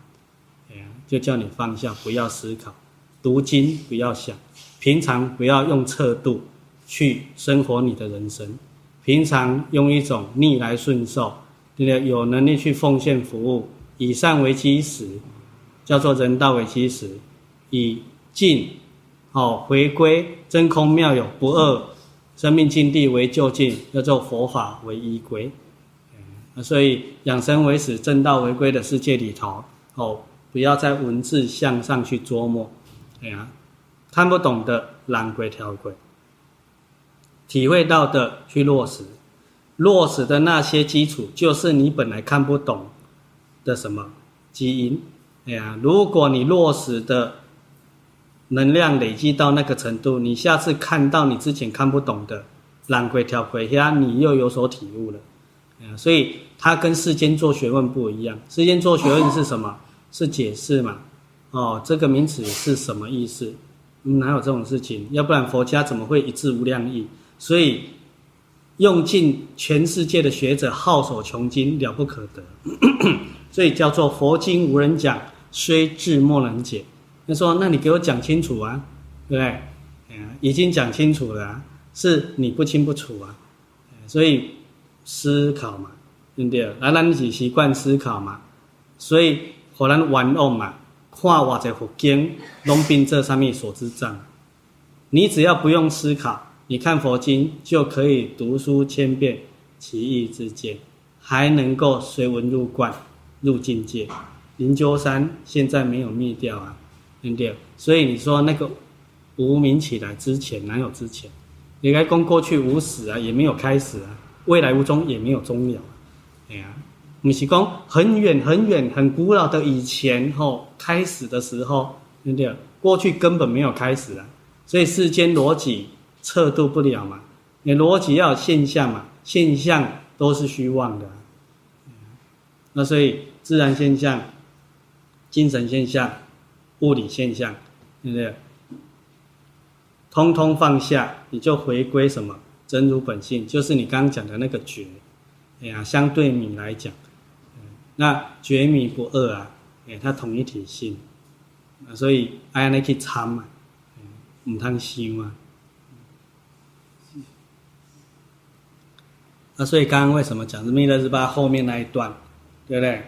哎，就叫你放下，不要思考，读经不要想，平常不要用测度去生活你的人生，平常用一种逆来顺受，对不对？有能力去奉献服务，以善为基石，叫做人道为基石，以静好回归真空妙有不二。生命境地为究竟，叫做佛法为依归。所以养生为始，正道为归的世界里头，哦，不要在文字向上去琢磨，哎呀，看不懂的懒鬼调鬼，体会到的去落实，落实的那些基础，就是你本来看不懂的什么基因，哎呀，如果你落实的。能量累积到那个程度，你下次看到你之前看不懂的懒鬼调鬼呀，你又有所体悟了。所以它跟世间做学问不一样。世间做学问是什么？是解释嘛？哦，这个名词是什么意思？哪有这种事情？要不然佛家怎么会一字无量义？所以用尽全世界的学者号手穷经，了不可得。所以叫做佛经无人讲，虽智莫能解。他说：“那你给我讲清楚啊，对不对？已经讲清楚了，是你不清不楚啊。所以思考嘛，对不对？来，让你习惯思考嘛。所以后来玩弄嘛，跨瓦在佛经龙兵这上面所知障。你只要不用思考，你看佛经就可以读书千遍，其义自见，还能够随文入观，入境界。灵鹫山现在没有灭掉啊。”对，所以你说那个无名起来之前哪有之前？你该讲过去无始啊，也没有开始啊；未来无终，也没有终了。啊哎呀，不是讲很远很远很古老的以前后开始的时候，对不对？过去根本没有开始啊。所以世间逻辑测度不了嘛。你逻辑要有现象嘛，现象都是虚妄的。那所以自然现象、精神现象。物理现象，对不对？通通放下，你就回归什么？真如本性，就是你刚刚讲的那个觉。哎呀，相对米来讲，那觉米不二啊，哎，它统一体性，所以爱那去参嘛，唔贪修嘛。那所以刚刚为什么讲弥勒日巴后面那一段，对不对？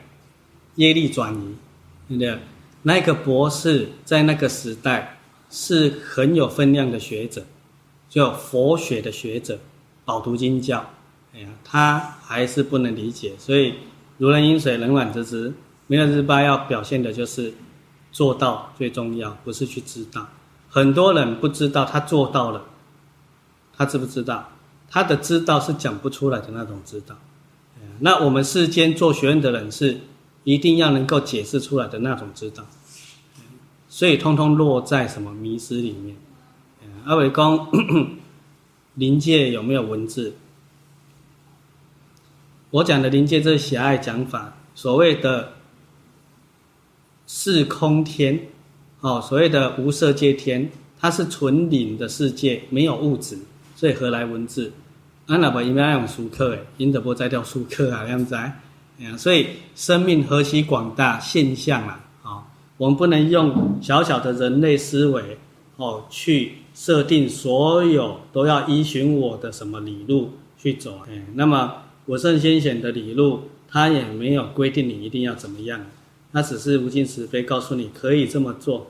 业力转移，对不对？那个博士在那个时代是很有分量的学者，就佛学的学者，饱读经教。哎呀，他还是不能理解，所以如人饮水，冷暖自知。弥勒日巴要表现的就是做到最重要，不是去知道。很多人不知道他做到了，他知不知道？他的知道是讲不出来的那种知道。那我们世间做学问的人是。一定要能够解释出来的那种知道，所以通通落在什么迷失里面。阿伟公，临界有没有文字？我讲的临界这是狭隘讲法，所谓的四空天，哦，所谓的无色界天，它是纯灵的世界，没有物质，所以何来文字？安那不应该用书刻诶，因得不再掉书刻啊，靓仔所以生命何其广大现象啊！啊，我们不能用小小的人类思维哦去设定所有都要依循我的什么理路去走。哎，那么我圣先贤的理路，他也没有规定你一定要怎么样，他只是无尽慈悲告诉你可以这么做，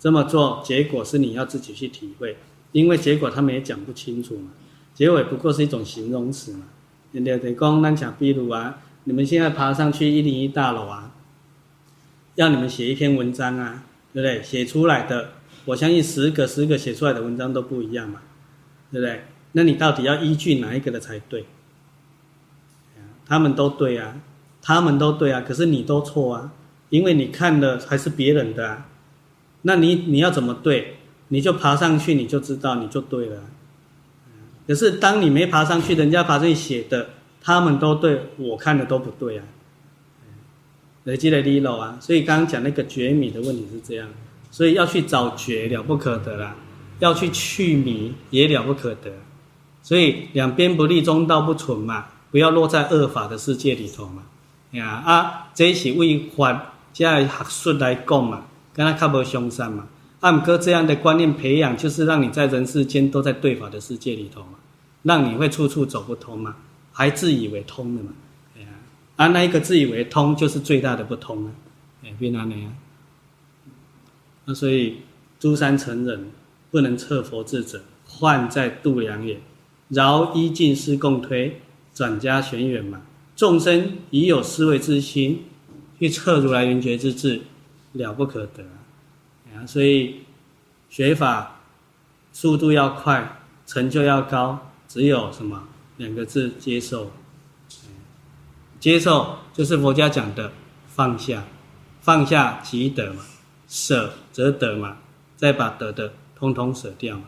这么做结果是你要自己去体会，因为结果他们也讲不清楚嘛，结尾不过是一种形容词嘛。对对对，讲咱讲比如啊，你们现在爬上去一零一大楼啊，要你们写一篇文章啊，对不对？写出来的，我相信十个十个写出来的文章都不一样嘛，对不对？那你到底要依据哪一个的才对？他们都对啊，他们都对啊，可是你都错啊，因为你看的还是别人的啊，那你你要怎么对？你就爬上去，你就知道，你就对了。可是当你没爬上去，人家爬上去写的，他们都对，我看的都不对啊。累积的利漏啊，所以刚刚讲那个觉米的问题是这样，所以要去找觉了不可得啦，要去去米也了不可得，所以两边不立，中道不存嘛，不要落在恶法的世界里头嘛。呀啊，这是为法加学术来讲嘛，跟他较无相善嘛。按哥这样的观念培养，就是让你在人世间都在对法的世界里头嘛，让你会处处走不通嘛，还自以为通的嘛，哎呀，啊，那一个自以为通就是最大的不通啊，哎，变哪样？那所以诸三成人不能测佛智者，患在度量也。饶依尽师共推，转加玄远嘛。众生已有思维之心，去测如来圆觉之智，了不可得。所以学法速度要快，成就要高，只有什么两个字：接受。接受就是佛家讲的放下，放下即得嘛，舍则得嘛，再把得的通通舍掉嘛。